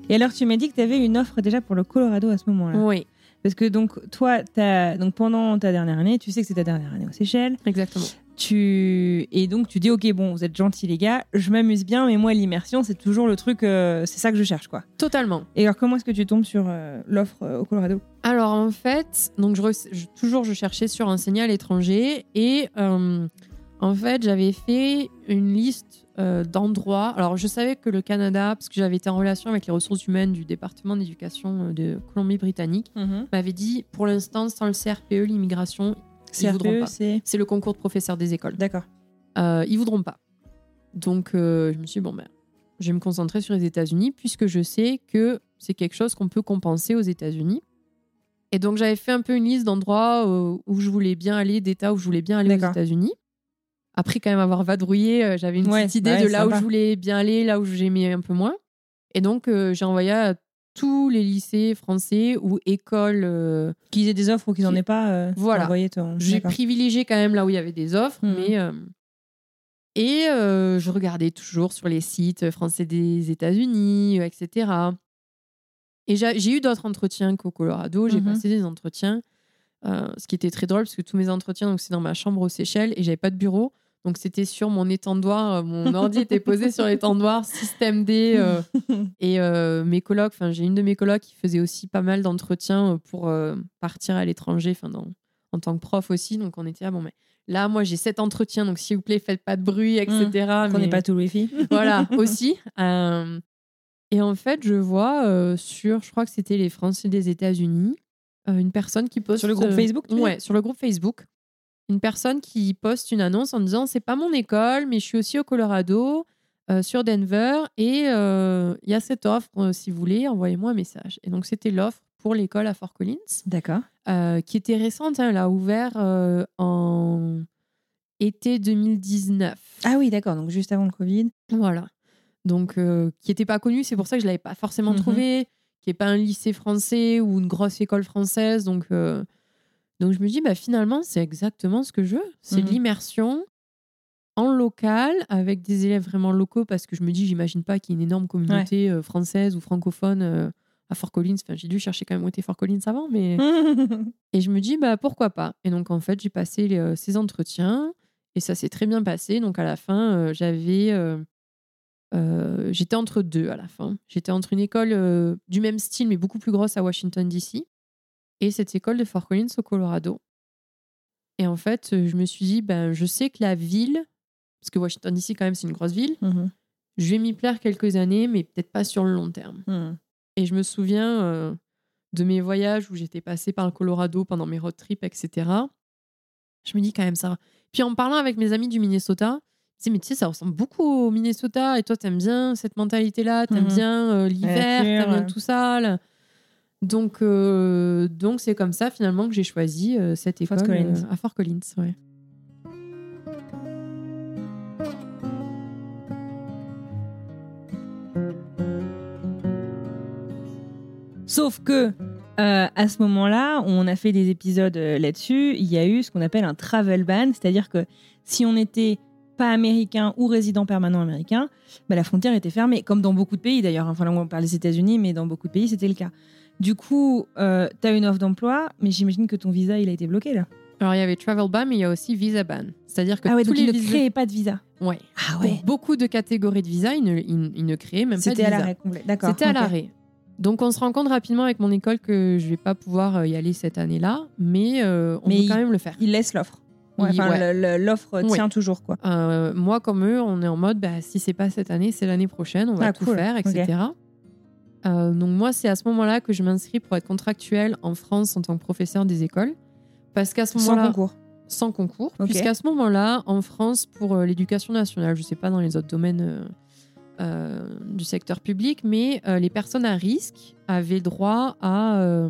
Et alors, tu m'as dit que tu avais une offre déjà pour le Colorado à ce moment-là. Oui, Parce que donc, toi, as, donc pendant ta dernière année, tu sais que c'est ta dernière année aux Seychelles. exactement. Tu... Et donc, tu dis, OK, bon, vous êtes gentils, les gars, je m'amuse bien, mais moi, l'immersion, c'est toujours le truc, euh, c'est ça que je cherche, quoi. Totalement. Et alors, comment est-ce que tu tombes sur euh, l'offre euh, au Colorado? Alors en fait, donc je, re- je- toujours je cherchais sur enseigner à l'étranger et en fait j'avais fait une liste euh, d'endroits. Alors je savais que le Canada, parce que j'avais été en relation avec les ressources humaines du département d'éducation euh, de Colombie-Britannique, m'avait dit pour l'instant sans le CRPE l'immigration ils voudront CRPE, pas. C'est. le concours de professeur des écoles. D'accord. Euh, ils voudront pas. Donc, euh, je me suis dit, bon, ben, je vais me concentrer sur les États-Unis puisque je sais que c'est quelque chose qu'on peut compenser aux États-Unis. Et donc, j'avais fait un peu une liste d'endroits où je voulais bien aller, d'États où je voulais bien aller aux. États-Unis. Après, quand même avoir vadrouillé, euh, j'avais une Ouais, petite idée ouais, de là où je voulais bien aller, là où j'aimais un peu moins. Et donc, euh, j'ai envoyé à tous les lycées français ou écoles. euh, Qu'ils aient des offres ou qu'ils n'en aient pas, euh, Voilà. ton. j'ai privilégié quand même là où il y avait des offres, Mhm. mais euh, et je regardais toujours sur les sites français des États-Unis, etc. Et j'ai eu d'autres entretiens qu'au Colorado. J'ai Mhm. passé des entretiens, ce qui était très drôle parce que tous mes entretiens, donc c'est dans ma chambre aux Seychelles et j'avais pas de bureau. Donc c'était sur mon étendoir, euh, mon ordi était posé sur l'étendoir, système D. euh, et euh, mes colocs, enfin j'ai une de mes colocs qui faisait aussi pas mal d'entretiens pour euh, partir à l'étranger, enfin en tant que prof aussi. Donc on était là, bon mais là moi j'ai sept entretiens, donc s'il vous plaît faites pas de bruit, etc. Prenez mais- pas tout le wifi. voilà, aussi. Et en fait, je vois sur, je crois que c'était les Français des États-Unis, une personne qui poste. Sur le groupe Facebook, Ouais, sur le groupe Facebook. Une personne qui poste une annonce en disant C'est pas mon école, mais je suis aussi au Colorado, euh, sur Denver, et euh, il y a cette offre, euh, si vous voulez, envoyez-moi un message. Et donc, c'était l'offre pour l'école à Fort Collins D'accord. qui était récente. hein, elle a ouvert en été 2019. Ah oui, d'accord. Donc juste avant le Covid. Voilà. Donc, qui n'était pas connu, c'est pour ça que je ne l'avais pas forcément Mhm. trouvé, qui n'est pas un lycée français ou une grosse école française. Donc, donc je me dis, bah, finalement, c'est exactement ce que je veux. C'est de l'immersion en local avec des élèves vraiment locaux parce que je me dis, j'imagine pas qu'il y ait une énorme communauté euh, française ou francophone euh, à Fort Collins. Enfin, j'ai dû chercher quand même où était Fort Collins avant, mais. Et je me dis, bah, pourquoi pas? Et donc, en fait, j'ai passé les, euh, ces entretiens et ça s'est très bien passé. Donc, à la fin, euh, j'avais euh, euh, j'étais entre deux à la fin. J'étais entre une école du même style, mais beaucoup plus grosse à Washington, D.C., et cette école de Fort Collins au Colorado. Et en fait, euh, je me suis dit, ben, je sais que la ville, parce que Washington, D.C., quand même, c'est une grosse ville, Mhm. je vais m'y plaire quelques années, mais peut-être pas sur le long terme. Mhm. Et je me souviens euh, de mes voyages où j'étais passée par le Colorado pendant mes road trips, etc. Je me dis quand même ça. Puis en parlant avec mes amis du Minnesota, je me mais tu sais, ça ressemble beaucoup au Minnesota. Et toi, t'aimes bien cette mentalité-là, t'aimes Mhm. bien euh, l'hiver, t'aimes bien tout ça. là. Donc, euh, donc c'est comme ça finalement que j'ai choisi euh, cette Fort école Collins. euh, à Fort Collins. Ouais. Sauf que euh, à ce moment-là, on a fait des épisodes là-dessus. Il y a eu ce qu'on appelle un travel ban, c'est-à-dire que si on n'était pas américain ou résident permanent américain, bah, la frontière était fermée, comme dans beaucoup de pays d'ailleurs. Enfin là, on parle des États-Unis, mais dans beaucoup de pays, c'était le cas. Du coup, euh, tu as une offre d'emploi, mais j'imagine que ton visa, il a été bloqué là. Alors, il y avait travel ban, mais il y a aussi visa ban. C'est-à-dire que ah ouais, tous donc les il ne visas- créait pas de visa. Ouais. Ah Pour beaucoup de catégories de visa, ils ne, ils- ils ne créaient même pas de C'était à visa. l'arrêt complet. D'accord. C'était à l'arrêt. Donc on se rend compte rapidement avec mon école que je vais pas pouvoir euh, y aller cette année-là, mais euh, on Mais peut il- quand même le faire. Il laisse l'offre. Ouais, ouais. l'offre tient toujours quoi. Euh, moi comme eux, on est en mode bah, si c'est pas cette année, c'est l'année prochaine, on va Ah, tout cool. faire, etc. Euh, donc moi c'est à ce moment-là que je m'inscris pour être contractuelle en France en tant que professeur des écoles, parce qu'à ce Sans moment-là concours. sans concours, puisqu'à ce moment-là, en France, pour euh, l'éducation nationale, je ne sais pas dans les autres domaines euh, du secteur public, mais euh, les personnes à risque avaient droit à,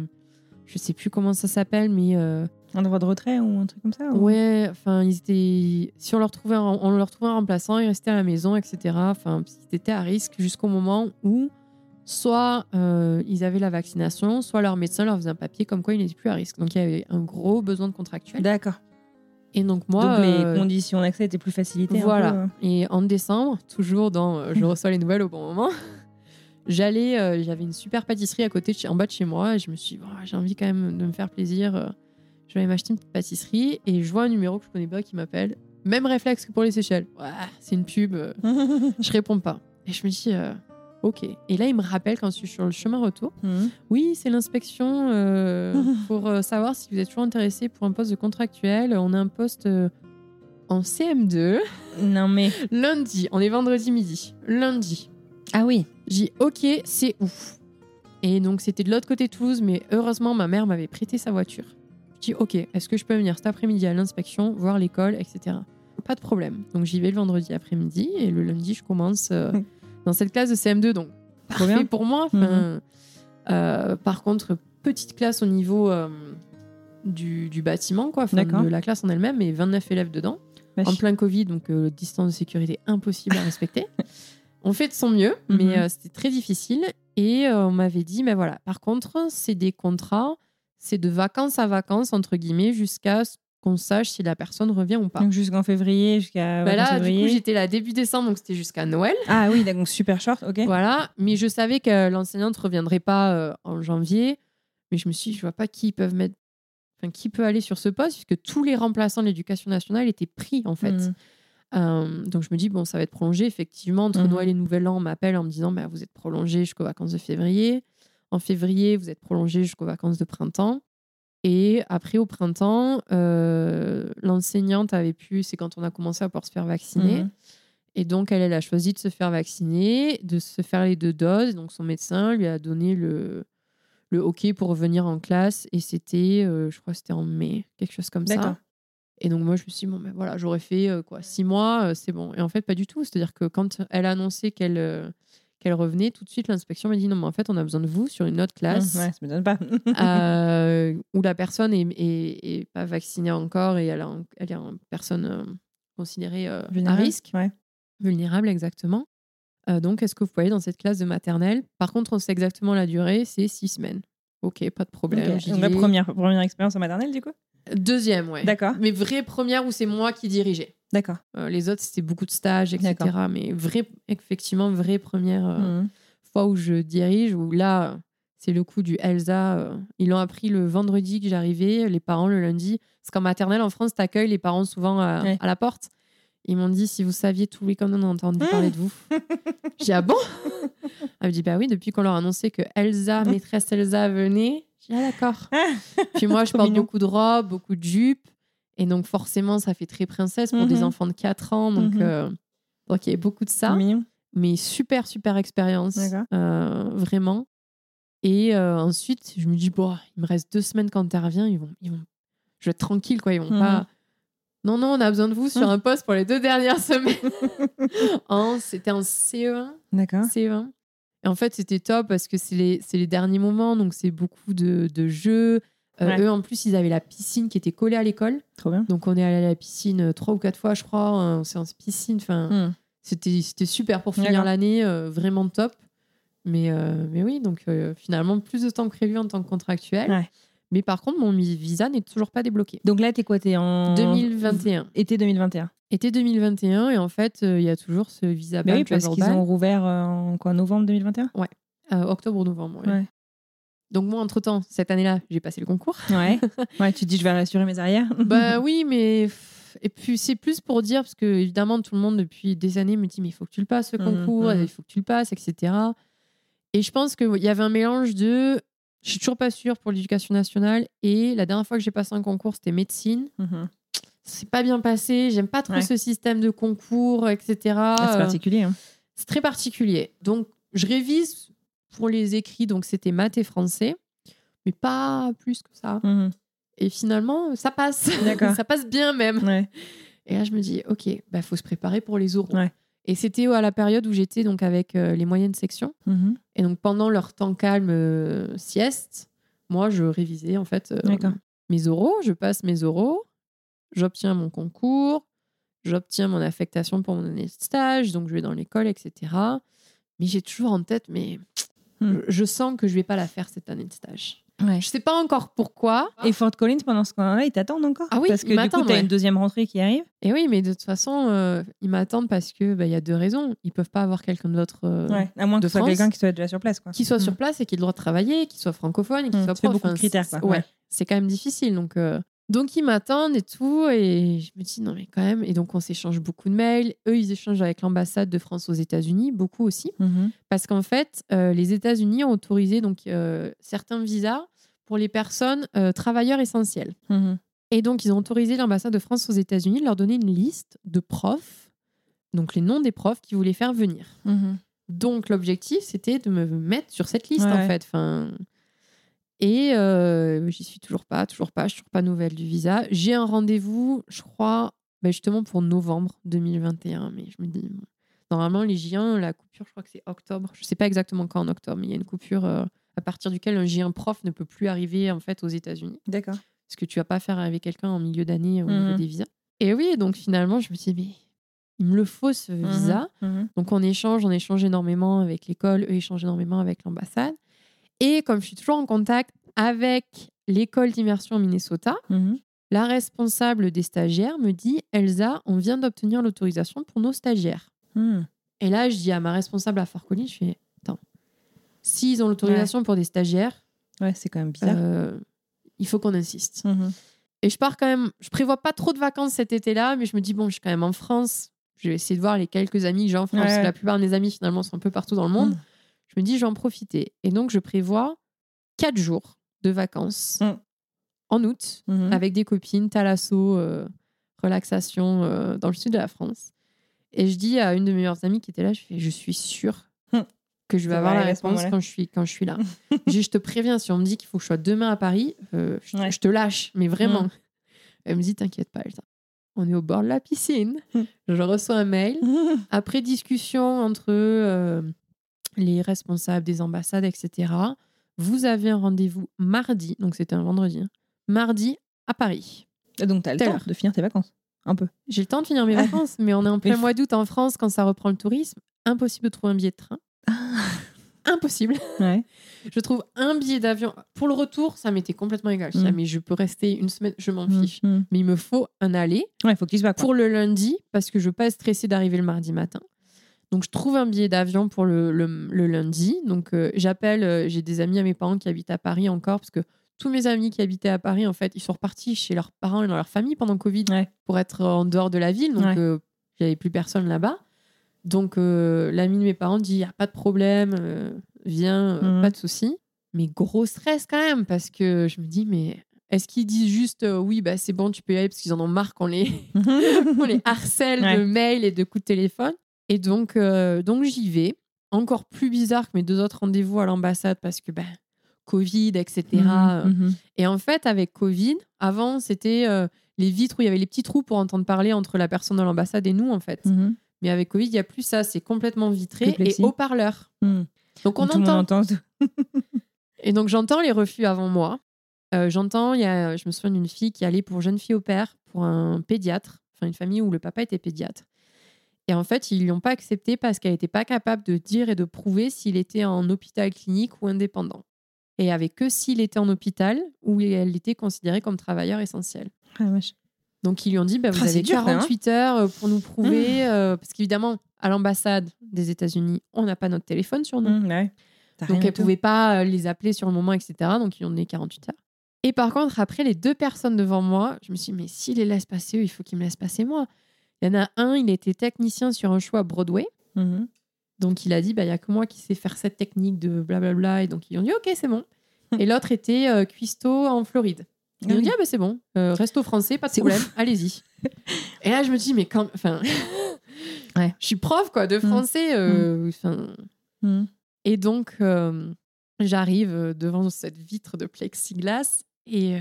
je ne sais plus comment ça s'appelle, mais Un droit de retrait ou un truc comme ça ou- ouais, enfin, ils étaient, si on leur trouvait, un, on leur trouvait un remplaçant, ils restaient à la maison, etc. Enfin, ils étaient à risque jusqu'au moment où soit euh, ils avaient la vaccination, soit leur médecin leur faisait un papier comme quoi ils n'étaient plus à risque. Donc il y avait un gros besoin de contractuel. D'accord. Et donc moi, Donc euh, les conditions d'accès étaient plus facilitées. voilà. euh. Et en décembre, toujours dans euh, je reçois les nouvelles au bon moment, j'allais, euh, j'avais une super pâtisserie à côté, de en bas de chez moi, et je me suis, dit, Oh, j'ai envie quand même de me faire plaisir. euh, Je vais m'acheter une petite pâtisserie, et je vois un numéro que je connais pas qui m'appelle. Même réflexe que pour les Seychelles. Ouais, c'est une pub. euh, je réponds pas. Et je me dis, euh, ok. Et là, il me rappelle quand je suis sur le chemin retour. Mhm. Oui, c'est l'inspection euh, pour euh, savoir si vous êtes toujours intéressé pour un poste de contractuel. On a un poste euh, en CM2. Non mais Lundi, on est vendredi midi. Lundi. ah oui. J'ai dit, ok, c'est ouf. Et donc, c'était de l'autre côté de Toulouse, mais heureusement, ma mère m'avait prêté sa voiture. Je dis, ok, est-ce que je peux venir cet après-midi à l'inspection, voir l'école, etc. Pas de problème. Donc, j'y vais le vendredi après-midi et le lundi, je commence dans cette classe de CM2. Donc, parfait pour moi. Enfin, euh, par contre, petite classe au niveau euh, du, du bâtiment, quoi, enfin, de la classe en elle-même, mais 29 élèves dedans Vache. en plein Covid, donc euh, distance de sécurité impossible à respecter. on fait de son mieux, Mhm. mais euh, c'était très difficile. Et euh, on m'avait dit, mais voilà, par contre, c'est des contrats, c'est de vacances à vacances, entre guillemets, jusqu'à ce qu'on sache si la personne revient ou pas. Donc jusqu'en février, jusqu'à Bah là, du coup, j'étais là début décembre, donc c'était jusqu'à Noël. Ah oui, donc super short, ok. Voilà, mais je savais que l'enseignante ne reviendrait pas euh, en janvier. Mais je me suis dit, je vois pas qui peuvent mettre. Enfin, qui peut aller sur ce poste, puisque tous les remplaçants de l'éducation nationale étaient pris, en fait. Mhm. Euh, donc je me dis, bon, ça va être prolongé. Effectivement, entre Mhm. Noël et Nouvel An, on m'appelle en me disant, bah, vous êtes prolongé jusqu'aux vacances de février. En février, vous êtes prolongé jusqu'aux vacances de printemps. Et après, au printemps, euh, l'enseignante avait pu, c'est quand on a commencé à pouvoir se faire vacciner. Mhm. Et donc, elle, elle a choisi de se faire vacciner, de se faire les deux doses. Donc, son médecin lui a donné le, le OK pour revenir en classe. Et c'était, euh, je crois c'était en mai, quelque chose comme ça. Et donc, moi, je me suis dit, bon, ben voilà, j'aurais fait euh, quoi, six mois, c'est bon. Et en fait, pas du tout. C'est-à-dire que quand elle a annoncé qu'elle qu'elle revenait, tout de suite, l'inspection m'a dit, non, mais en fait, on a besoin de vous sur une autre classe Ouais, ça m'étonne pas. euh, où la personne est, est- est pas vaccinée encore et elle, a elle est une personne euh, considérée euh, à risque. Ouais. Vulnérable, exactement. Euh, donc, est-ce que vous pouvez aller dans cette classe de maternelle? Par contre, on sait exactement la durée, c'est six semaines. Ok, pas de problème. Donc la première, première expérience en maternelle, du coup? Deuxième, ouais. D'accord. Mais vraie première où c'est moi qui dirigeais. D'accord. Euh, les autres, c'était beaucoup de stages, etc. Mais vraie, effectivement, vraie première euh, Mhm. fois où je dirige, où là, c'est le coup du Elsa. euh, ils l'ont appris le vendredi que j'arrivais, les parents le lundi. Parce qu'en maternelle, en France, t'accueilles les parents souvent à, Ouais. à la porte. Ils m'ont dit si vous saviez tout le week-end on a entendu parler de vous. J'ai dit ah bon? Elle me dit bah oui depuis qu'on leur a annoncé que Elsa, maîtresse Elsa venait. J'ai dit ah d'accord. Puis moi je porte mignon. beaucoup de robes, beaucoup de jupes et donc forcément ça fait très princesse pour des Mhm. enfants de 4 ans donc Mhm. euh, donc il y avait beaucoup de ça mignon. mais super super expérience euh, vraiment et euh, ensuite je me dis bon il me reste deux semaines quand tu reviens ils vont ils vont je vais être tranquille quoi ils vont Mhm. pas non non on a besoin de vous sur Mhm. un poste pour les deux dernières semaines c'était en CE1 D'accord. CE1 et en fait c'était top parce que c'est les les derniers moments donc c'est beaucoup de, de jeux Ouais. eux en plus ils avaient la piscine qui était collée à l'école Trop bien. donc on est allé à la piscine euh, trois ou quatre fois je crois en séance piscine enfin Hmm. c'était c'était super pour finir l'année, euh, vraiment top. Mais, euh, mais oui, donc euh, finalement, plus de temps que prévu en tant que contractuel. Ouais. Mais par contre, mon visa n'est toujours pas débloqué. Donc là, t'es quoi T'es en 2021. Été 2021. Été 2021, et en fait, euh, il y a toujours ce visa ban oui, parce qu'ils ban, ont rouvert euh, en quoi Novembre 2021 euh, octobre-novembre. oui. Ouais. Donc moi, entre-temps, cette année-là, j'ai passé le concours. Ouais. ouais, tu te dis je vais rassurer mes arrières. bah oui, mais... Et puis c'est plus pour dire, parce que évidemment, tout le monde depuis des années me dit, mais il faut que tu le passes, ce Mhm, concours, mhm. il faut que tu le passes, etc. Et je pense qu'il y avait un mélange de... Je suis toujours pas sûre pour l'éducation nationale. Et la dernière fois que j'ai passé un concours, c'était médecine. Mhm. C'est pas bien passé. J'aime pas trop Ouais. ce système de concours, etc. Ah, c'est particulier. hein. c'est très particulier. Donc, je révise pour les écrits. Donc, c'était maths et français. Mais pas plus que ça. Mhm. Et finalement, ça passe. Ça passe bien même. Ouais. Et là, je me dis, OK, bah, faut se préparer pour les oraux. Ouais. Et c'était à la période où j'étais donc avec euh, les moyennes sections. Mhm. Et donc, pendant leur temps calme euh, sieste, moi, je révisais en fait euh, mes oraux. Je passe mes oraux. J'obtiens mon concours. J'obtiens mon affectation pour mon année de stage. Donc, je vais dans l'école, etc. Mais j'ai toujours en tête, mais Hmm. je, je sens que je vais pas la faire cette année de stage. Ouais. Je sais pas encore pourquoi. Et Fort Collins, pendant ce temps-là, ils t'attendent encore Ah oui, Parce que du coup, t'as ouais. une deuxième rentrée qui arrive. Et oui, mais de toute façon, euh, ils m'attendent parce que bah, y a deux raisons. Ils peuvent pas avoir quelqu'un d'autre euh, Ouais. À moins que ce soit quelqu'un qui soit déjà sur place. Quoi. qui soit sur place et qui ait le droit de travailler, qui soit francophone et qui Mm, soit prof. beaucoup de critères, c'est- quoi. Ouais, Ouais. c'est quand même difficile. Donc, euh, donc ils m'attendent et tout. Et je me dis, non, mais quand même. Et donc, on s'échange beaucoup de mails. Eux, ils échangent avec l'ambassade de France aux États-Unis, beaucoup aussi. Mhm. Parce qu'en fait, euh, les États-Unis ont autorisé donc, euh, certains visas pour les personnes euh, travailleurs essentiels. Mhm. Et donc, ils ont autorisé l'ambassade de France aux États-Unis de leur donner une liste de profs, donc les noms des profs qui voulaient faire venir. Mhm. Donc, l'objectif, c'était de me mettre sur cette liste, Ouais. en fait. Enfin, et euh, j'y suis toujours pas, toujours pas, je suis toujours pas nouvelle du visa. J'ai un rendez-vous, je crois, bah, justement pour novembre 2021. Mais je me dis, normalement, les J1, la coupure, je crois que c'est octobre. Je sais pas exactement quand en octobre, mais il y a une coupure euh, à partir duquel un J1 prof ne peut plus arriver, en fait, aux États-Unis D'accord. parce que tu vas pas faire arriver quelqu'un en milieu d'année au niveau des visas. Et oui, donc finalement, je me suis dit, mais il me le faut ce visa. Mhm. Donc on échange, on échange énormément avec l'école, eux échangent énormément avec l'ambassade. Et comme je suis toujours en contact avec l'école d'immersion au Minnesota, Mhm. la responsable des stagiaires me dit, Elsa, on vient d'obtenir l'autorisation pour nos stagiaires. Mhm. Et là, je dis à ma responsable à Fort Collins, je fais, attends, s'ils ont l'autorisation pour des stagiaires, Ouais, c'est quand même bizarre. euh, il faut qu'on insiste. Mhm. Et je pars quand même, je prévois pas trop de vacances cet été-là, mais je me dis, bon, je suis quand même en France. Je vais essayer de voir les quelques amis que j'ai en France. Ouais. parce que La plupart de mes amis, finalement, sont un peu partout dans le monde. Je me dis, je vais en profiter. Et donc, je prévois quatre jours de vacances Mm. en août Mhm. avec des copines, Thalasso, euh, relaxation euh, dans le sud de la France. Et je dis à une de mes meilleures amies qui était là, je fais, je suis sûre Mm. que je vais avoir la réponse quand je suis, quand je suis là. je, dis, je te préviens, si on me dit qu'il faut que je sois demain à Paris, euh, je, te- Ouais. je te lâche, mais vraiment. Mm. Elle me dit, t'inquiète pas, Elsa. On est au bord de la piscine. Je reçois un mail. Après discussion entre les responsables des ambassades, etc., vous avez un rendez-vous mardi, donc c'était un vendredi, hein, mardi à Paris. Donc, t'as le Telle temps heure. de finir tes vacances. Un peu. J'ai le temps de finir mes vacances, mais on est en plein mois d'août en France quand ça reprend le tourisme. Impossible de trouver un billet de train. Impossible. Ouais. Je trouve un billet d'avion. Pour le retour, ça m'était complètement égal. Mm. ah, mais je peux rester une semaine, je m'en fiche. Mhm. Mais il me faut un aller Ouais, faut qu'il se bat. pour le lundi parce que je veux pas être stressée d'arriver le mardi matin. Donc, je trouve un billet d'avion pour le, le- le lundi. Donc, euh, j'appelle, euh, j'ai des amis à mes parents qui habitent à Paris encore parce que tous mes amis qui habitaient à Paris, en fait, ils sont repartis chez leurs parents et dans leur famille pendant Covid Ouais. pour être en dehors de la ville. Donc, Ouais. euh, J'avais plus personne là-bas. Donc, euh, l'ami de mes parents dit, il n'y a pas de problème, viens, Mhm. pas de souci. Mais gros stress quand même, parce que je me dis, mais est-ce qu'ils disent juste, euh, oui, bah, c'est bon, tu peux y aller, parce qu'ils en ont marre qu'on les, on les harcèle de mails et de coups de téléphone? Et donc, euh, donc j'y vais. Encore plus bizarre que mes deux autres rendez-vous à l'ambassade parce que ben, Covid, etc. euh, Mhm. Et en fait, avec Covid, avant, c'était euh, les vitres où il y avait les petits trous pour entendre parler entre la personne de l'ambassade et nous, en fait. Mais avec Covid, il n'y a plus ça. C'est complètement vitré et haut-parleur. Donc, on Tout entend. Et donc, j'entends les refus avant moi. Euh, j'entends, il y a, je me souviens d'une fille qui allait pour jeune fille au père, pour un pédiatre, enfin une famille où le papa était pédiatre. Et en fait, ils ne l'ont pas accepté parce qu'elle n'était pas capable de dire et de prouver s'il était en hôpital clinique ou indépendant. Et il n'y avait que s'il était en hôpital où elle était considérée comme travailleur essentiel. Ah, vache. Donc, ils lui ont dit bah, Vous Ah, avez dur, quand même, hein. 48 heures euh, pour nous prouver. euh, parce qu'évidemment, à l'ambassade des États-Unis, on n'a pas notre téléphone sur nous. Ouais. T'as Donc, elle tout. pouvait pas euh, les appeler sur le moment, etc. Donc, ils ont donné 48 heures. Et par contre, après, les deux personnes devant moi, je me suis dit, mais s'ils les laissent passer, eux, il faut qu'ils me laissent passer moi. Il y en a un, il était technicien sur un show à Broadway. Mhm. Donc, il a dit, bah, il y a que moi qui sais faire cette technique de blablabla. Et donc, ils ont dit, OK, c'est bon. Et l'autre était euh, cuistot en Floride. Ils Ah ont dit, ah, bah, c'est bon. Euh, resto français, pas de problème. Allez-y. Et là, je me dis, mais quand. Enfin. Ouais. Je suis prof, quoi, de français. euh, enfin, Mhm. et donc, euh, j'arrive euh, devant cette vitre de plexiglas et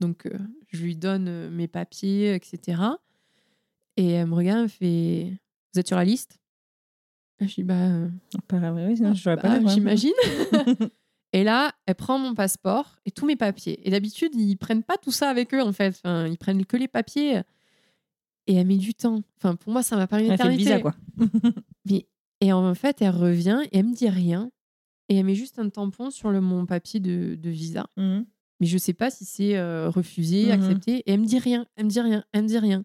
donc je lui donne mes papiers, etc. Et elle me regarde, elle me fait Vous êtes sur la liste? Je dis Bah, euh, grave, oui, sinon je serais bah, pas j'imagine. et là, elle prend mon passeport et tous mes papiers. Et d'habitude, ils prennent pas tout ça avec eux, en fait. Enfin, ils prennent que les papiers. Et elle met du temps. Enfin, pour moi, ça m'a paru une Elle fait le éternité. visa, quoi. Et en fait, elle revient et elle me dit rien. Et elle met juste un tampon sur le, mon papier de, de visa. Mhm. Mais je sais pas si c'est euh, refusé, Mhm. accepté. Et elle me dit rien, elle me dit rien, elle me dit rien.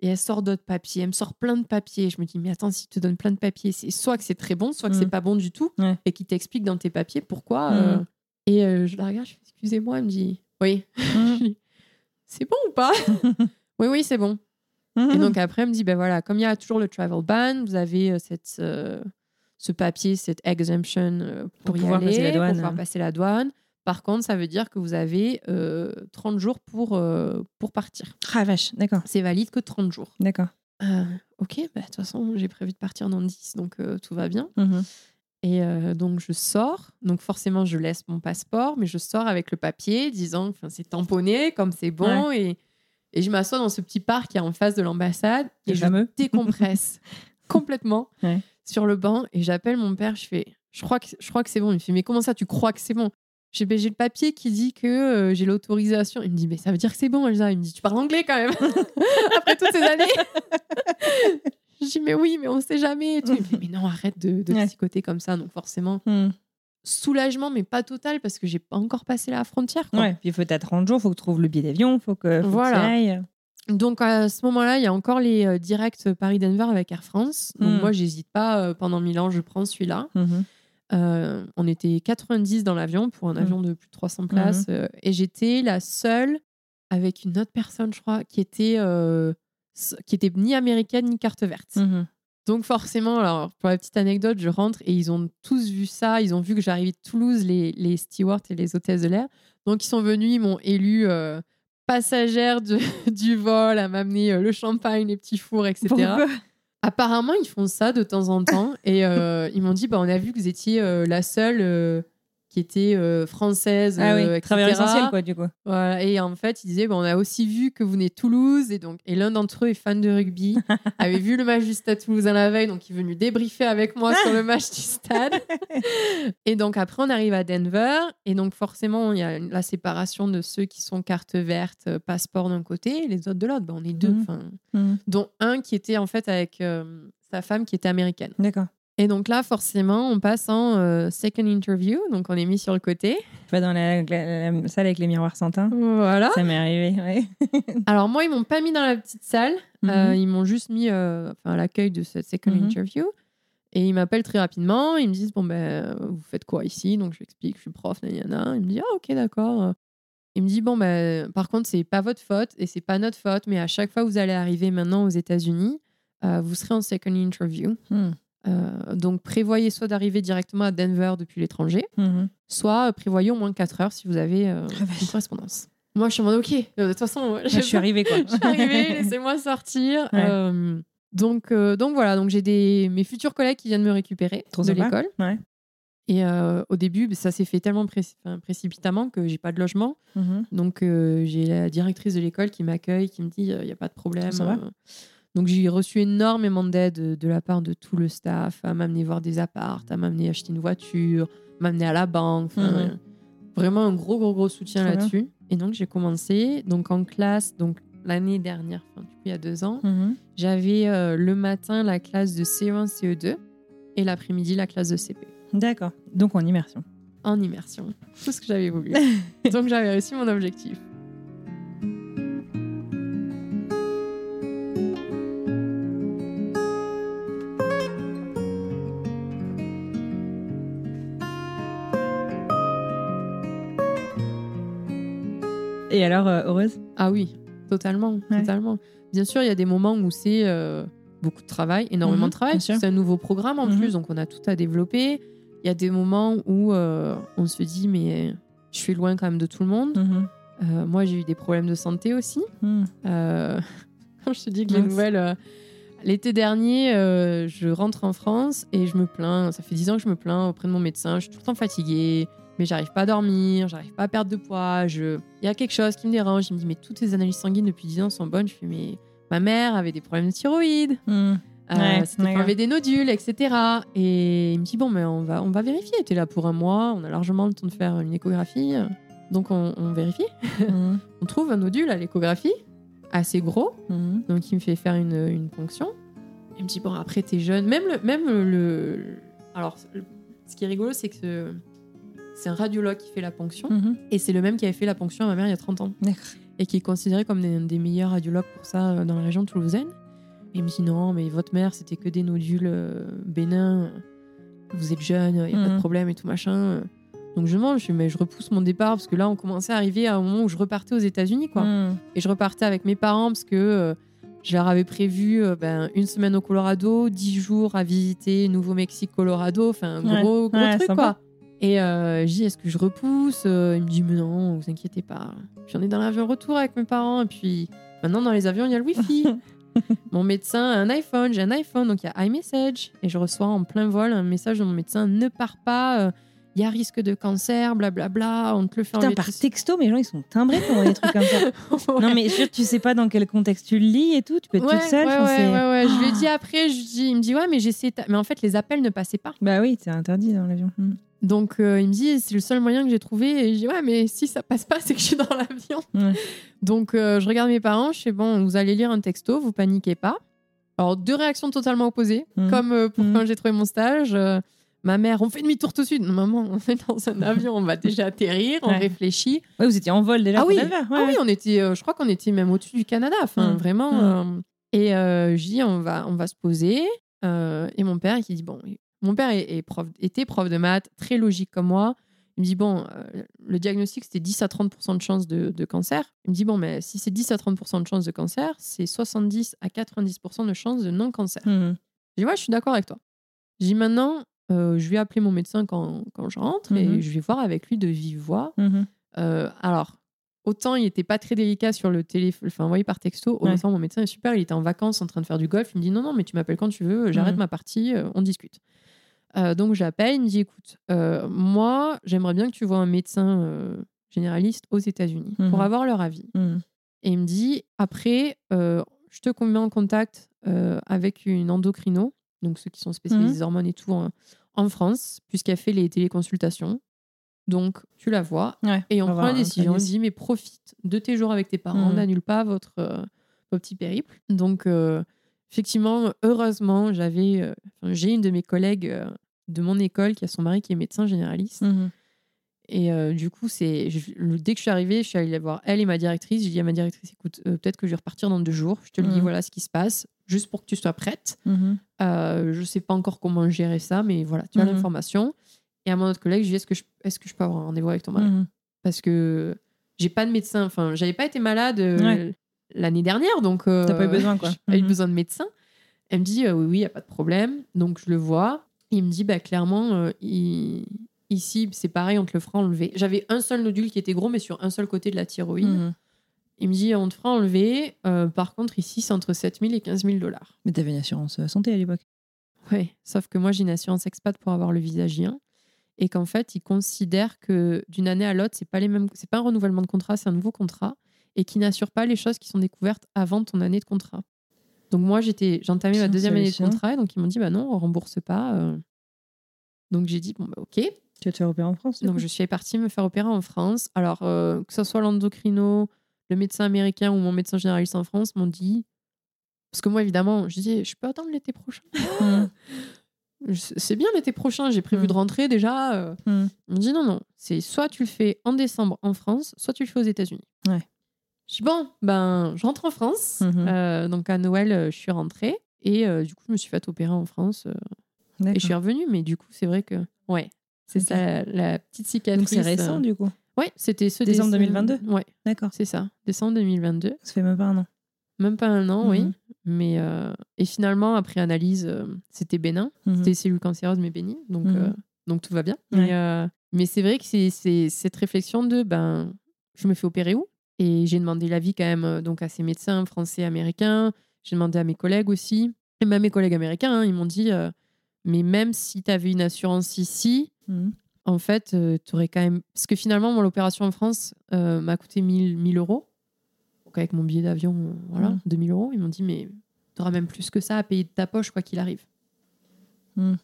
Et elle sort d'autres papiers, elle me sort plein de papiers. Je me dis, mais attends, si te donnes plein de papiers, c'est soit que c'est très bon, soit que c'est Mhm. pas bon du tout. Ouais. Et qui t'explique dans tes papiers pourquoi. euh, Mhm. Et euh, je la regarde, je fais, excusez-moi, elle me dit, oui, Mhm. c'est bon ou pas? Oui, oui, c'est bon. Mhm. Et donc après, elle me dit, ben voilà, comme il y a toujours le travel ban, vous avez euh, cette, euh, ce papier, cette exemption euh, pour, Pour y pouvoir aller, passer la douane. pour pouvoir passer la douane. Par contre, ça veut dire que vous avez euh, 30 jours pour, euh, pour partir. Ah, vache, d'accord. C'est valide que 30 jours. D'accord. Euh, ok, bah, de toute façon, j'ai prévu de partir dans 10, donc euh, tout va bien. Mhm. Et euh, donc, je sors. Donc, forcément, je laisse mon passeport, mais je sors avec le papier disant que c'est tamponné, comme c'est bon. Et, et je m'assois dans ce petit parc qui est en face de l'ambassade et je décompresse complètement Ouais. sur le banc. Et j'appelle mon père. Je fais, je crois que, je crois que c'est bon. Il me fait, mais comment ça, tu crois que c'est bon? J'ai ben, j'ai le papier qui dit que euh, j'ai l'autorisation. Il me dit, mais ça veut dire que c'est bon, Elsa. Il me dit, tu parles anglais quand même, après toutes ces années. je dis, mais oui, mais on sait jamais. Il me fait, mais non, arrête de, de Ouais. psychoter comme ça. Donc forcément, Mhm. soulagement, mais pas total, parce que j'ai pas encore passé la frontière. quoi. Ouais, puis il faut t'as 30 jours, faut que tu trouves le billet d'avion, faut que faut Voilà. que tu. Donc à ce moment-là, il y a encore les euh, directs Paris-Denver avec Air France. Donc Mm. moi, j'hésite pas. euh, pendant mille ans, je prends celui-là. Mhm. Euh, on était 90 dans l'avion pour un Mm. avion de plus de 300 places. euh, et j'étais la seule avec une autre personne, je crois, qui était, euh, qui était ni américaine ni carte verte. Mhm. Donc forcément, alors pour la petite anecdote, je rentre et ils ont tous vu ça. Ils ont vu que j'arrivais de Toulouse, les, les stewards et les hôtesses de l'air. Donc ils sont venus, ils m'ont élu passagère de- du vol, à m'amener le champagne, les petits fours, etc. Pourquoi? Apparemment, ils font ça de temps en temps. et euh, ils m'ont dit, bah, on a vu que vous étiez euh, la seule euh, qui était euh, française, Ah oui, euh, travailleur essentiel, quoi, du coup. Voilà. Et en fait, ils disaient, bah, on a aussi vu que vous venez de Toulouse. Et, donc, et l'un d'entre eux est fan de rugby, avait vu le match du Stade Toulousain la veille, donc il est venu débriefer avec moi sur le match du stade. et donc après, on arrive à Denver. Et donc forcément, il y a la séparation de ceux qui sont carte verte, euh, passeport d'un côté, et les autres de l'autre. Bah, on est deux. Enfin, Mhm. dont un qui était en fait avec euh, sa femme qui était américaine. D'accord. Et donc là, forcément, on passe en euh, second interview, donc on est mis sur le côté. Vas dans la, la- la salle avec les miroirs Santin. Voilà. Ça m'est arrivé, ouais. Alors moi, ils m'ont pas mis dans la petite salle, Mhm. Euh, ils m'ont juste mis euh, enfin, à l'accueil de cette second Mhm. interview. Et ils m'appellent très rapidement, ils me disent bon ben vous faites quoi ici? Donc je lui explique, je suis prof, nanana. Il me dit ah ok d'accord. Il me dit bon ben par contre c'est pas votre faute et c'est pas notre faute, mais à chaque fois que vous allez arriver maintenant aux États-Unis, vous serez en second interview. Hmm. Euh, donc, prévoyez soit d'arriver directement à Denver depuis l'étranger, Mhm. soit euh, prévoyez au moins 4 heures si vous avez euh, Ah, une correspondance. Moi, je suis en mode OK. euh, De toute façon, je suis arrivée, quoi. je suis arrivée, laissez-moi sortir. Ouais. Donc, donc voilà, donc j'ai des mes futurs collègues qui viennent me récupérer Trop de l'école. Ouais. Et au début, ça s'est fait tellement pré- précipitamment que j'ai pas de logement. Mhm. Donc j'ai la directrice de l'école qui m'accueille, qui me dit il n'y a pas de problème. Ça va donc j'ai reçu énormément d'aide de, la part de tout le staff, à m'amener voir des apparts, à m'amener acheter une voiture, m'amener à la banque. Mhm. Vraiment un gros gros gros soutien là-dessus. Et donc j'ai commencé donc en classe donc l'année dernière, enfin, du coup il y a deux ans, Mhm. j'avais euh, le matin la classe de CE1 CE2 et l'après-midi la classe de CP D'accord. Donc en immersion. en immersion. Tout ce que j'avais voulu. donc j'avais réussi mon objectif. Et alors, heureuse Ah oui, totalement, Ouais. totalement. Bien sûr, il y a des moments où c'est euh, beaucoup de travail, énormément Mhm, de travail. C'est un nouveau programme en Mhm. plus, donc on a tout à développer. Il y a des moments où euh, on se dit, mais je suis loin quand même de tout le monde. Mhm. Euh, moi, j'ai eu des problèmes de santé aussi. Quand je te dis que les nouvelles. L'été dernier, je rentre en France et je me plains. Ça fait 10 ans que je me plains auprès de mon médecin. Je suis tout le temps fatiguée, mais j'arrive pas à dormir, j'arrive pas à perdre de poids. Je... Il y a quelque chose qui me dérange. Il me dit, mais toutes tes analyses sanguines depuis 10 ans sont bonnes. Je fais, mais ma mère avait des problèmes de thyroïde. Mhm. Euh, Ouais, C'était enlever des nodules, etc. Et il me dit bon, mais on va, on va vérifier. T'es là pour un mois, on a largement le temps de faire une échographie, donc on, on vérifie. Mhm. On trouve un nodule à l'échographie, assez gros, Mhm. donc il me fait faire une, une ponction. Il me dit bon, après t'es jeune, même le, même le, le- alors ce qui est rigolo, c'est que ce- c'est un radiologue qui fait la ponction, Mhm. et c'est le même qui avait fait la ponction à ma mère il y a 30 ans et qui est considéré comme des, des meilleurs radiologues pour ça euh, dans la région toulousaine. Et il me dit non, mais votre mère, c'était que des nodules euh, bénins. Vous êtes jeune, il n'y a pas Mhm. de problème et tout machin. Donc je mange, je, mais je repousse mon départ parce que là, on commençait à arriver à un moment où je repartais aux États-Unis, quoi. Mhm. Et je repartais avec mes parents parce que euh, je leur avais prévu euh, ben, une semaine au Colorado, dix jours à visiter Nouveau-Mexique, Colorado. Enfin, un Ouais. gros, gros Ouais, truc, quoi. Et euh, je dis, est-ce que je repousse Euh, Il me dit, mais non, vous inquiétez pas. Puis on est dans l'avion retour avec mes parents. Et puis maintenant, dans les avions, il y a le Wi-Fi. mon médecin a un iPhone, j'ai un iPhone, donc il y a iMessage. Et je reçois en plein vol un message de mon médecin ne pars pas, euh, il y a risque de cancer, blablabla, on te le fait Putain, enlever par texto, mais les gens, ils sont timbrés pour des trucs comme ça. Non, mais dire, tu sais pas dans quel contexte tu le lis et tout. Tu peux être toute seule. Ouais, enfin, ouais, ouais, ouais. Je lui ai dit après, je dis, il me dit ouais, mais j'essaie. ta- Mais en fait, les appels ne passaient pas. Bah oui, c'est interdit dans l'avion. Mhm. Donc euh, il me dit c'est le seul moyen que j'ai trouvé. Et je dis ouais, mais si ça passe pas, c'est que je suis dans l'avion. Ouais. Donc euh, je regarde mes parents, je fais bon, vous allez lire un texto, vous paniquez pas. Alors deux réactions totalement opposées, Mhm. comme euh, pour Mhm. quand j'ai trouvé mon stage. ma mère, on fait demi-tour tout de suite. Non, maman, on est dans un avion, on va déjà atterrir, on Ouais. réfléchit. Ouais, vous étiez en vol déjà Ah oui. Denver. Ah oui, on était, je crois qu'on était même au-dessus du Canada. Enfin, Mm. vraiment. Et je dis, on va, on va se poser. Et mon père qui dit, bon, mon père est, est prof, était prof de maths, très logique comme moi. Il me dit, bon, euh, le diagnostic, c'était 10 à 30% de chance de, de cancer. Il me dit, bon, mais si c'est 10 à 30% de chance de cancer, c'est 70 à 90% de chance de non-cancer. Mhm. Je dis, ouais, je suis d'accord avec toi. Je dis, maintenant, euh, je vais appeler mon médecin quand, quand je rentre et Mhm. je vais voir avec lui de vive voix Mhm. euh, alors, autant il était pas très délicat sur le téléphone, enfin envoyé par texto, Ouais. autant mon médecin est super, il était en vacances en train de faire du golf, il me dit non, non, mais tu m'appelles quand tu veux, j'arrête ma partie, on discute. Euh, donc j'appelle, il me dit écoute, euh, moi j'aimerais bien que tu vois un médecin euh, généraliste aux États-Unis pour avoir leur avis. Mhm. Et il me dit après, je te mets en contact avec une endocrino, donc ceux qui sont spécialisés Mhm. des hormones et tout en, en France, puisqu'elle fait les téléconsultations. Donc tu la vois Ouais, et on prend la hein, décision. On dit mais profite de tes jours avec tes parents, Mhm. n'annule pas votre, votre petit périple. Donc effectivement, heureusement, j'avais, euh, j'ai une de mes collègues euh, de mon école qui a son mari qui est médecin généraliste. Mhm. Et euh, du coup, c'est je- le- dès que je suis arrivée, je suis allée voir elle et ma directrice. J'ai dit à ma directrice, écoute, peut-être que je vais repartir dans deux jours. Je te le dis, Mhm. voilà ce qui se passe, juste pour que tu sois prête. Euh, je sais pas encore comment gérer ça, mais voilà, tu as l'information. Et à mon autre collègue, je lui dis, est-ce que je, est-ce que je peux avoir un rendez-vous avec ton mari? Parce que j'ai pas de médecin. Enfin, j'avais pas été malade Ouais. L'année dernière, donc euh, T'as pas eu besoin, quoi. j'ai pas eu Mhm. besoin de médecin. Elle me dit euh, oui, oui, il n'y a pas de problème. Donc je le vois. Il me dit bah, clairement, euh, il- ici, c'est pareil, on te le fera enlever. J'avais un seul nodule qui était gros, mais sur un seul côté de la thyroïde. Mhm. Il me dit on te fera enlever. Euh, par contre, ici, c'est entre 7 000 et 15 000 dollars. Mais t'avais une assurance santé à l'époque. Ouais, sauf que moi, j'ai une assurance expat pour avoir le visagien. Et qu'en fait, ils considèrent que d'une année à l'autre, c'est pas les mêmes, c'est pas un renouvellement de contrat, c'est un nouveau contrat, et qui n'assure pas les choses qui sont découvertes avant ton année de contrat. Donc moi, j'étais, j'entamais ma deuxième année de contrat, et donc ils m'ont dit bah non, on rembourse pas. euh. Donc j'ai dit bon bah ok. Tu vas te faire opérer en France Donc je suis partie me faire opérer en France. Alors euh, que ce soit l'endocrino, le médecin américain ou mon médecin généraliste en France m'ont dit parce que moi évidemment, je dis je peux attendre l'été prochain. Je- C'est bien l'été prochain, j'ai prévu Mm. de rentrer déjà. Mm. On me dit non, non, c'est soit tu le fais en décembre en France, soit tu le fais aux États-Unis. Ouais. Je dis bon, ben je rentre en France. Mhm. Euh, donc à Noël, euh, je suis rentrée et euh, du coup, je me suis fait opérer en France et je suis revenue. Mais du coup, c'est vrai que ouais, c'est ça la, petite cicatrice. Donc c'est récent du coup. Ouais, c'était ce Décembre déce- 2022? Ouais, D'accord. c'est ça, décembre 2022. Ça fait même pas un an. Même pas un an, oui. Mhm. Mais euh, et finalement, après analyse, c'était bénin. Mhm. C'était cellules cancéreuses mais bénignes, donc donc tout va bien. Ouais. Mais, mais c'est vrai que c'est c'est cette réflexion de ben je me fais opérer où? Et j'ai demandé l'avis quand même euh, donc à ces médecins français, américains. J'ai demandé à mes collègues aussi, et même mes collègues américains, hein, ils m'ont dit euh, mais même si tu avais une assurance ici, Mhm. en fait, tu aurais quand même. Parce que finalement, mon opération en France euh, m'a coûté 1000, 1000 euros. Donc, avec mon billet d'avion, euh, voilà, Mm. 2000 euros. Ils m'ont dit, mais tu auras même plus que ça à payer de ta poche, quoi qu'il arrive. Mm.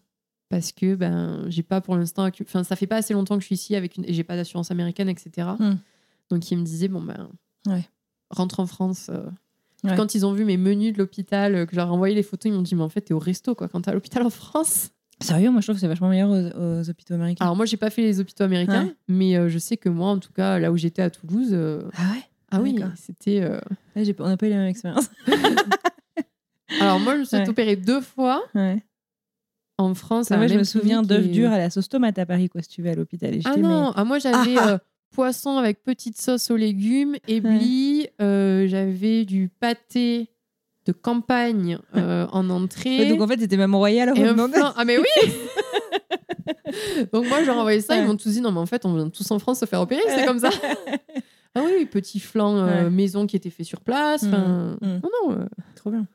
Parce que ben, j'ai pas pour l'instant. Enfin, ça fait pas assez longtemps que je suis ici avec une... et j'ai pas d'assurance américaine, etc. Donc, ils me disaient, bon, ben, Ouais. rentre en France. euh. Ouais. Quand ils ont vu mes menus de l'hôpital, euh, que je leur ai envoyé les photos, ils m'ont dit, mais en fait, t'es au resto, quoi, quand t'es à l'hôpital en France. Sérieux, moi je trouve que c'est vachement meilleur aux, aux hôpitaux américains. Alors moi, j'ai pas fait les hôpitaux américains, Ouais. mais euh, je sais que moi, en tout cas, là où j'étais à Toulouse, euh, Ah ouais? ah oui, c'était. euh, Ouais, On n'a pas eu la même expérience. Alors moi, je me suis Ouais. opérée deux fois en France. Moi, je me souviens d'œufs et- durs à la sauce tomate à Paris, quoi, si tu vas à l'hôpital. Ah non, ah, moi j'avais Ah, ah. Poisson avec petite sauce aux légumes, éblis, euh, j'avais du pâté de campagne euh, en entrée. Ouais, donc en fait, c'était même royal. flan- Ah mais oui Donc moi je leur ai envoyé ça, Ouais. ils m'ont tous dit non mais en fait on vient tous en France se faire opérer, c'est comme ça. ah oui, petit flan euh, Ouais. maison qui était fait sur place. Enfin, mhm. Non, non. Trop bien.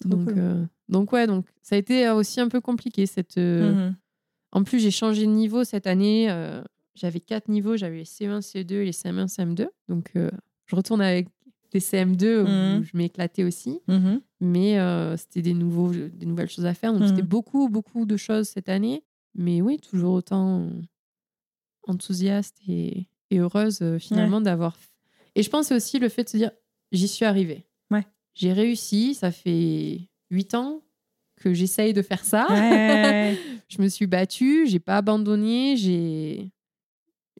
Trop donc, cool. donc ouais, donc ça a été aussi un peu compliqué. Cette, Mhm. En plus j'ai changé de niveau cette année. J'avais quatre niveaux, j'avais les C1, C2 et les CM1, CM2. Donc euh, je retourne avec les CM2 où Mhm. je m'éclatais aussi. Mhm. Mais euh, c'était des, nouveaux, des nouvelles choses à faire. Donc Mhm. c'était beaucoup, beaucoup de choses cette année. Mais oui, toujours autant enthousiaste et, et heureuse euh, finalement d'avoir. Et je pense aussi le fait de se dire j'y suis arrivée. Ouais. J'ai réussi, ça fait huit ans que j'essaye de faire ça. Ouais. je me suis battue, j'ai pas abandonné, j'ai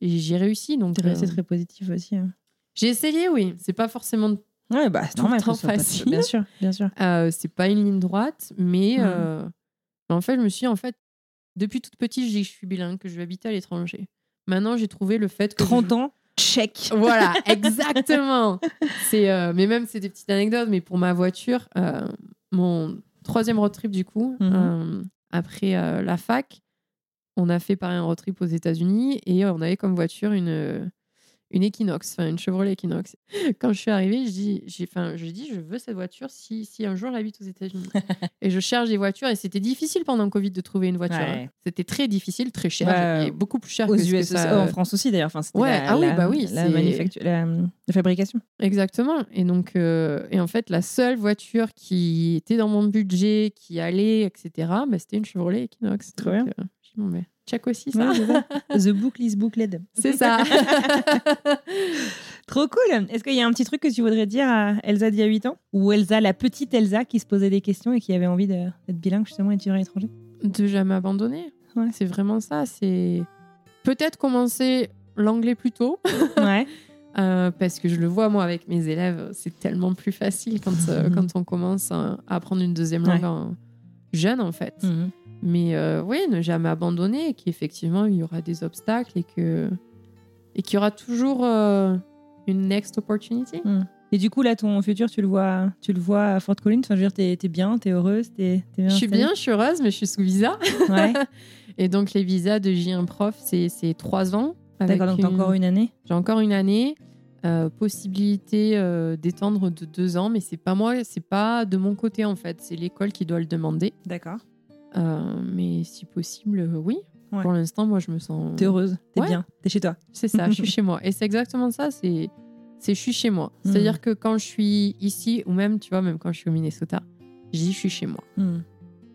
et j'ai réussi. Donc resté euh, très positif aussi. hein. j'ai essayé, oui. C'est pas forcément Ouais, bah c'est Tout normal. pas- facile. Bien sûr, bien sûr. Euh, c'est pas une ligne droite, mais euh, en fait, je me suis dit, en fait, depuis toute petite, je dis que je suis bilingue, que je vais habiter à l'étranger. Maintenant, j'ai trouvé le fait que. 30 je- ans, check. Voilà, exactement. c'est, euh, mais même, c'est des petites anecdotes, mais pour ma voiture, mon troisième road trip, du coup, Mhm. euh, après la fac, on a fait pareil un road trip aux États-Unis et on avait comme voiture une, une Equinox, enfin une Chevrolet Equinox. Quand je suis arrivée, je dis, j'ai, enfin, je dis, je veux cette voiture si, si un jour j'habite aux États-Unis. et je cherche des voitures et c'était difficile pendant le Covid de trouver une voiture. Ouais. hein. C'était très difficile, très cher, et beaucoup plus cher Aux que ce que US, ça- en France aussi d'ailleurs. Enfin, c'était Ouais, la, ah oui, la- bah oui, la, c'est- manufacture- la, la fabrication. Exactement. Et donc, euh, et en fait, la seule voiture qui était dans mon budget, qui allait, etc., bah, c'était une Chevrolet Equinox. Trop Donc, bien. euh, bon, mais check aussi ça. Ouais, c'est ça. The book is booklet. c'est ça. Trop cool. Est-ce qu'il y a un petit truc que tu voudrais dire à Elsa d'il y a 8 ans? Ou Elsa, la petite Elsa qui se posait des questions et qui avait envie de- d'être bilingue justement et d'étudier à l'étranger? De jamais abandonner. Ouais. C'est vraiment ça. C'est peut-être commencer l'anglais plus tôt, Ouais. euh, parce que je le vois moi avec mes élèves, c'est tellement plus facile quand, euh, quand on commence à à apprendre une deuxième langue Ouais. en- jeune en fait. Mhm. Mais euh, oui, ne jamais abandonner, et qu'effectivement, il y aura des obstacles et que et qu'il y aura toujours euh, une next opportunity. Mm. Et du coup, là, ton futur, tu le vois, tu le vois à Fort Collins. Enfin, je veux dire, t'es es bien, t'es heureuse, t'es bien. Je suis bien, je suis heureuse, mais je suis sous visa. Ouais. Et donc, les visas de J1 prof, c'est c'est trois ans. D'accord, donc t'as encore une année? J'ai encore une année. Euh, possibilité euh, d'étendre de deux ans, mais c'est pas moi, c'est pas de mon côté en fait, c'est l'école qui doit le demander. D'accord. Euh, mais si possible, euh, oui. Ouais. Pour l'instant, moi, je me sens. T'es heureuse, t'es Ouais. bien, t'es chez toi. C'est ça, je suis chez moi. Et c'est exactement ça, c'est je suis chez moi. Mhm. C'est-à-dire que quand je suis ici, ou même, tu vois, même quand je suis au Minnesota, je dis je suis chez moi. Hmm.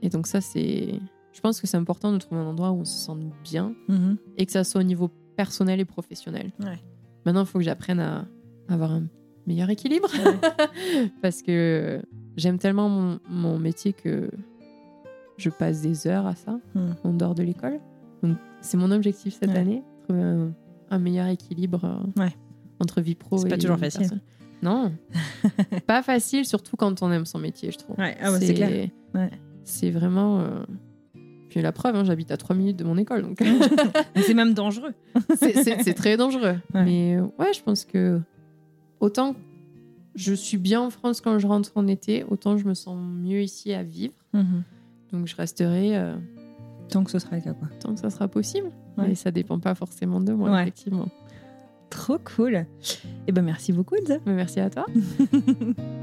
Et donc ça, c'est... Je pense que c'est important de trouver un endroit où on se sent bien Mhm. et que ça soit au niveau personnel et professionnel. Ouais. Maintenant, il faut que j'apprenne à avoir un meilleur équilibre parce que j'aime tellement mon, mon métier que je passe des heures à ça Hmm. en dehors de l'école. Donc, c'est mon objectif cette Ouais. année, trouver un, un meilleur équilibre euh, Ouais. entre vie pro C'est et pas toujours facile. perso. Non, pas facile, surtout quand on aime son métier, je trouve. Ouais, ah ouais, c'est clair. C'est vraiment. euh, Puis la preuve, hein, j'habite à 3 minutes de mon école, donc c'est même dangereux. c'est- c'est c'est très dangereux. Mais euh, ouais, je pense que autant je suis bien en France quand je rentre en été, autant je me sens mieux ici à vivre. Mhm. Donc je resterai euh, Tant que ce sera le cas, quoi. tant que ça sera possible. Ouais. Mais ça dépend pas forcément de moi, Ouais. effectivement. Trop cool. Eh ben merci beaucoup, Elsa. Merci à toi.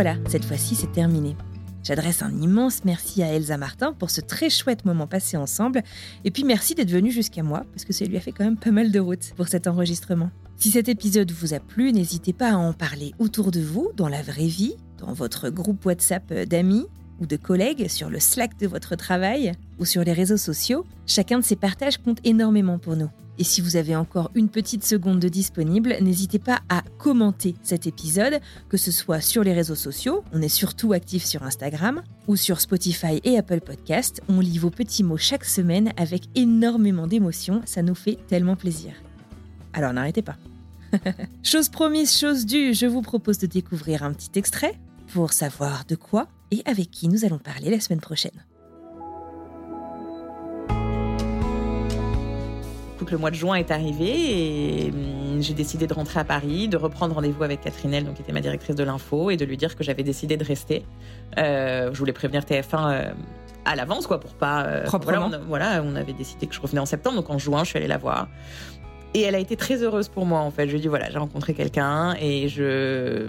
voilà, cette fois-ci c'est terminé. J'adresse un immense merci à Elsa Martin pour ce très chouette moment passé ensemble. Et puis merci d'être venue jusqu'à moi, parce que ça lui a fait quand même pas mal de route pour cet enregistrement. Si cet épisode vous a plu, n'hésitez pas à en parler autour de vous, dans la vraie vie, dans votre groupe WhatsApp d'amis ou de collègues, sur le Slack de votre travail ou sur les réseaux sociaux. Chacun de ces partages compte énormément pour nous. Et si vous avez encore une petite seconde de disponible, n'hésitez pas à commenter cet épisode que ce soit sur les réseaux sociaux, on est surtout actif sur Instagram, ou sur Spotify et Apple Podcast. On lit vos petits mots chaque semaine avec énormément d'émotion, ça nous fait tellement plaisir. Alors n'arrêtez pas. chose promise, chose due, je vous propose de découvrir un petit extrait pour savoir de quoi et avec qui nous allons parler la semaine prochaine. Donc, le mois de juin est arrivé et hum, j'ai décidé de rentrer à Paris, de reprendre rendez-vous avec Catherine Elle, donc, qui était ma directrice de l'info, et de lui dire que j'avais décidé de rester. Euh, je voulais prévenir TF1 euh, à l'avance, quoi, pour pas. euh, Proprement. Voilà on, a- voilà, on avait décidé que je revenais en septembre, donc en juin, je suis allée la voir. Et elle a été très heureuse pour moi, en fait. Je lui ai dit, voilà, j'ai rencontré quelqu'un et je.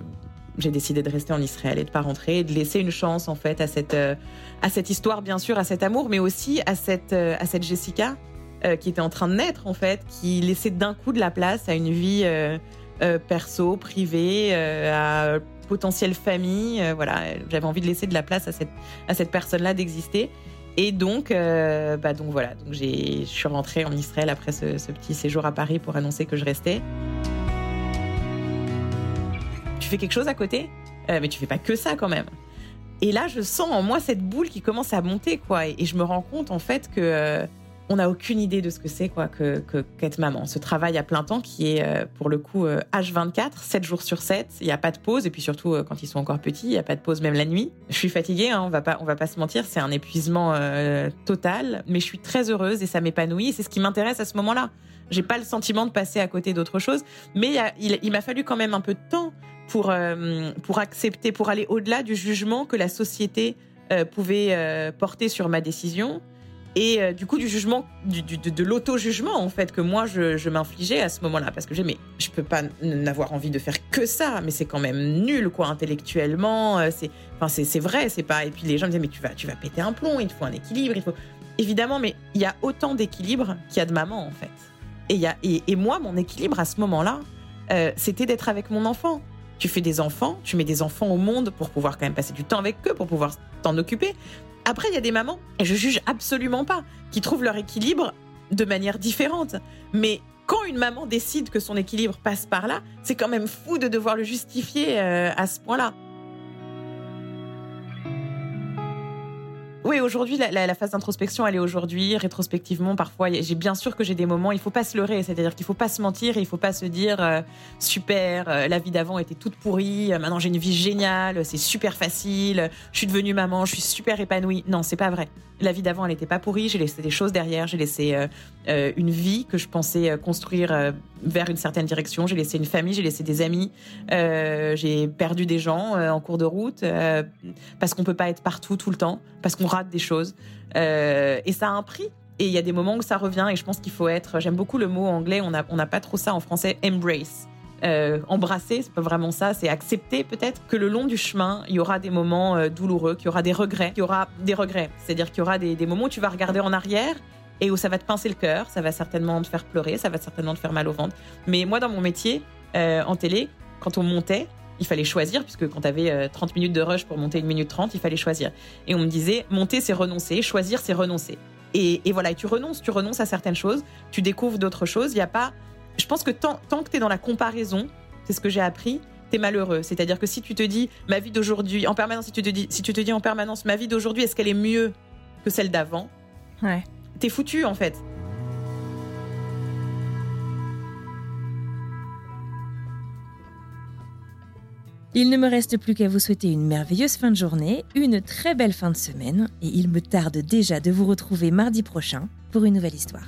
J'ai décidé de rester en Israël et de pas rentrer, et de laisser une chance en fait à cette à cette histoire bien sûr, à cet amour, mais aussi à cette à cette Jessica euh, qui était en train de naître en fait, qui laissait d'un coup de la place à une vie euh, euh, perso, privée, à potentielle famille. voilà, j'avais envie de laisser de la place à cette à cette personne-là d'exister. Et donc, bah donc voilà, donc je suis rentrée en Israël après ce, petit séjour à Paris pour annoncer que je restais. Tu fais quelque chose à côté, mais tu fais pas que ça quand même. Et là, je sens en moi cette boule qui commence à monter, quoi. Et, je me rends compte, en fait, que on n'a aucune idée de ce que c'est, quoi, que, qu'être maman. Ce travail à plein temps qui est, euh, pour le coup, euh, H24, 7 jours sur 7. Il n'y a pas de pause. Et puis surtout, euh, quand ils sont encore petits, il n'y a pas de pause même la nuit. Je suis fatiguée, hein, on va pas, on va pas se mentir. C'est un épuisement euh, total. Mais je suis très heureuse et ça m'épanouit. C'est ce qui m'intéresse à ce moment-là. J'ai pas le sentiment de passer à côté d'autre chose. Mais il m'a fallu quand même un peu de temps pour, euh, pour accepter, pour aller au-delà du jugement que la société euh, pouvait euh, porter sur ma décision et euh, du coup du jugement, de, l'auto-jugement en fait que moi je, m'infligeais à ce moment-là. Parce que j'ai mais je peux pas n'avoir envie de faire que ça. Mais c'est quand même nul quoi intellectuellement. Euh, c'est enfin c'est vrai c'est pas et puis les gens me disaient mais tu vas tu vas péter un plomb il faut un équilibre il faut évidemment mais il y a autant d'équilibre qu'il y a de maman en fait. Et y a et, et moi mon équilibre à ce moment-là euh, c'était d'être avec mon enfant. Tu fais des enfants, tu mets des enfants au monde pour pouvoir quand même passer du temps avec eux, pour pouvoir t'en occuper. Après, il y a des mamans, et je juge absolument pas, qui trouvent leur équilibre de manière différente. Mais quand une maman décide que son équilibre passe par là, c'est quand même fou de devoir le justifier euh, à ce point-là. Oui, aujourd'hui, la, phase d'introspection, elle est aujourd'hui. Rétrospectivement, parfois, j'ai bien sûr que j'ai des moments, il faut pas se leurrer. C'est-à-dire qu'il faut pas se mentir et il faut pas se dire euh, super, euh, la vie d'avant était toute pourrie, euh, maintenant j'ai une vie géniale, c'est super facile, je suis devenue maman, je suis super épanouie. Non, c'est pas vrai. La vie d'avant, elle n'était pas pourrie. J'ai laissé des choses derrière. J'ai laissé une vie que je pensais construire vers une certaine direction. J'ai laissé une famille, j'ai laissé des amis. J'ai perdu des gens en cours de route parce qu'on peut pas être partout tout le temps, parce qu'on rate des choses. Euh, et ça a un prix. Et il y a des moments où ça revient. Et je pense qu'il faut être. J'aime beaucoup le mot anglais. On n'a on n'a pas trop ça en français. Embrace. Euh, embrasser, c'est pas vraiment ça, c'est accepter peut-être que le long du chemin, il y aura des moments euh, douloureux, qu'il y aura des regrets, qu'il y aura des regrets. C'est-à-dire qu'il y aura des, des moments où tu vas regarder en arrière et où ça va te pincer le cœur, ça va certainement te faire pleurer, ça va certainement te faire mal au ventre. Mais moi, dans mon métier, en télé, quand on montait, il fallait choisir, puisque quand tu avais 30 minutes de rush pour monter une minute 30, il fallait choisir. Et on me disait, monter, c'est renoncer, choisir, c'est renoncer. Et, et voilà, et tu renonces, tu renonces à certaines choses, tu découvres d'autres choses. Il y a pas. Je pense que tant, tant que tu es dans la comparaison, c'est ce que j'ai appris, tu es malheureux. C'est-à-dire que si tu te dis, ma vie d'aujourd'hui, en permanence, si tu te dis, si tu te dis en permanence, ma vie d'aujourd'hui, est-ce qu'elle est mieux que celle d'avant? Ouais. T'es foutu, en fait. Il ne me reste plus qu'à vous souhaiter une merveilleuse fin de journée, une très belle fin de semaine, et il me tarde déjà de vous retrouver mardi prochain pour une nouvelle histoire.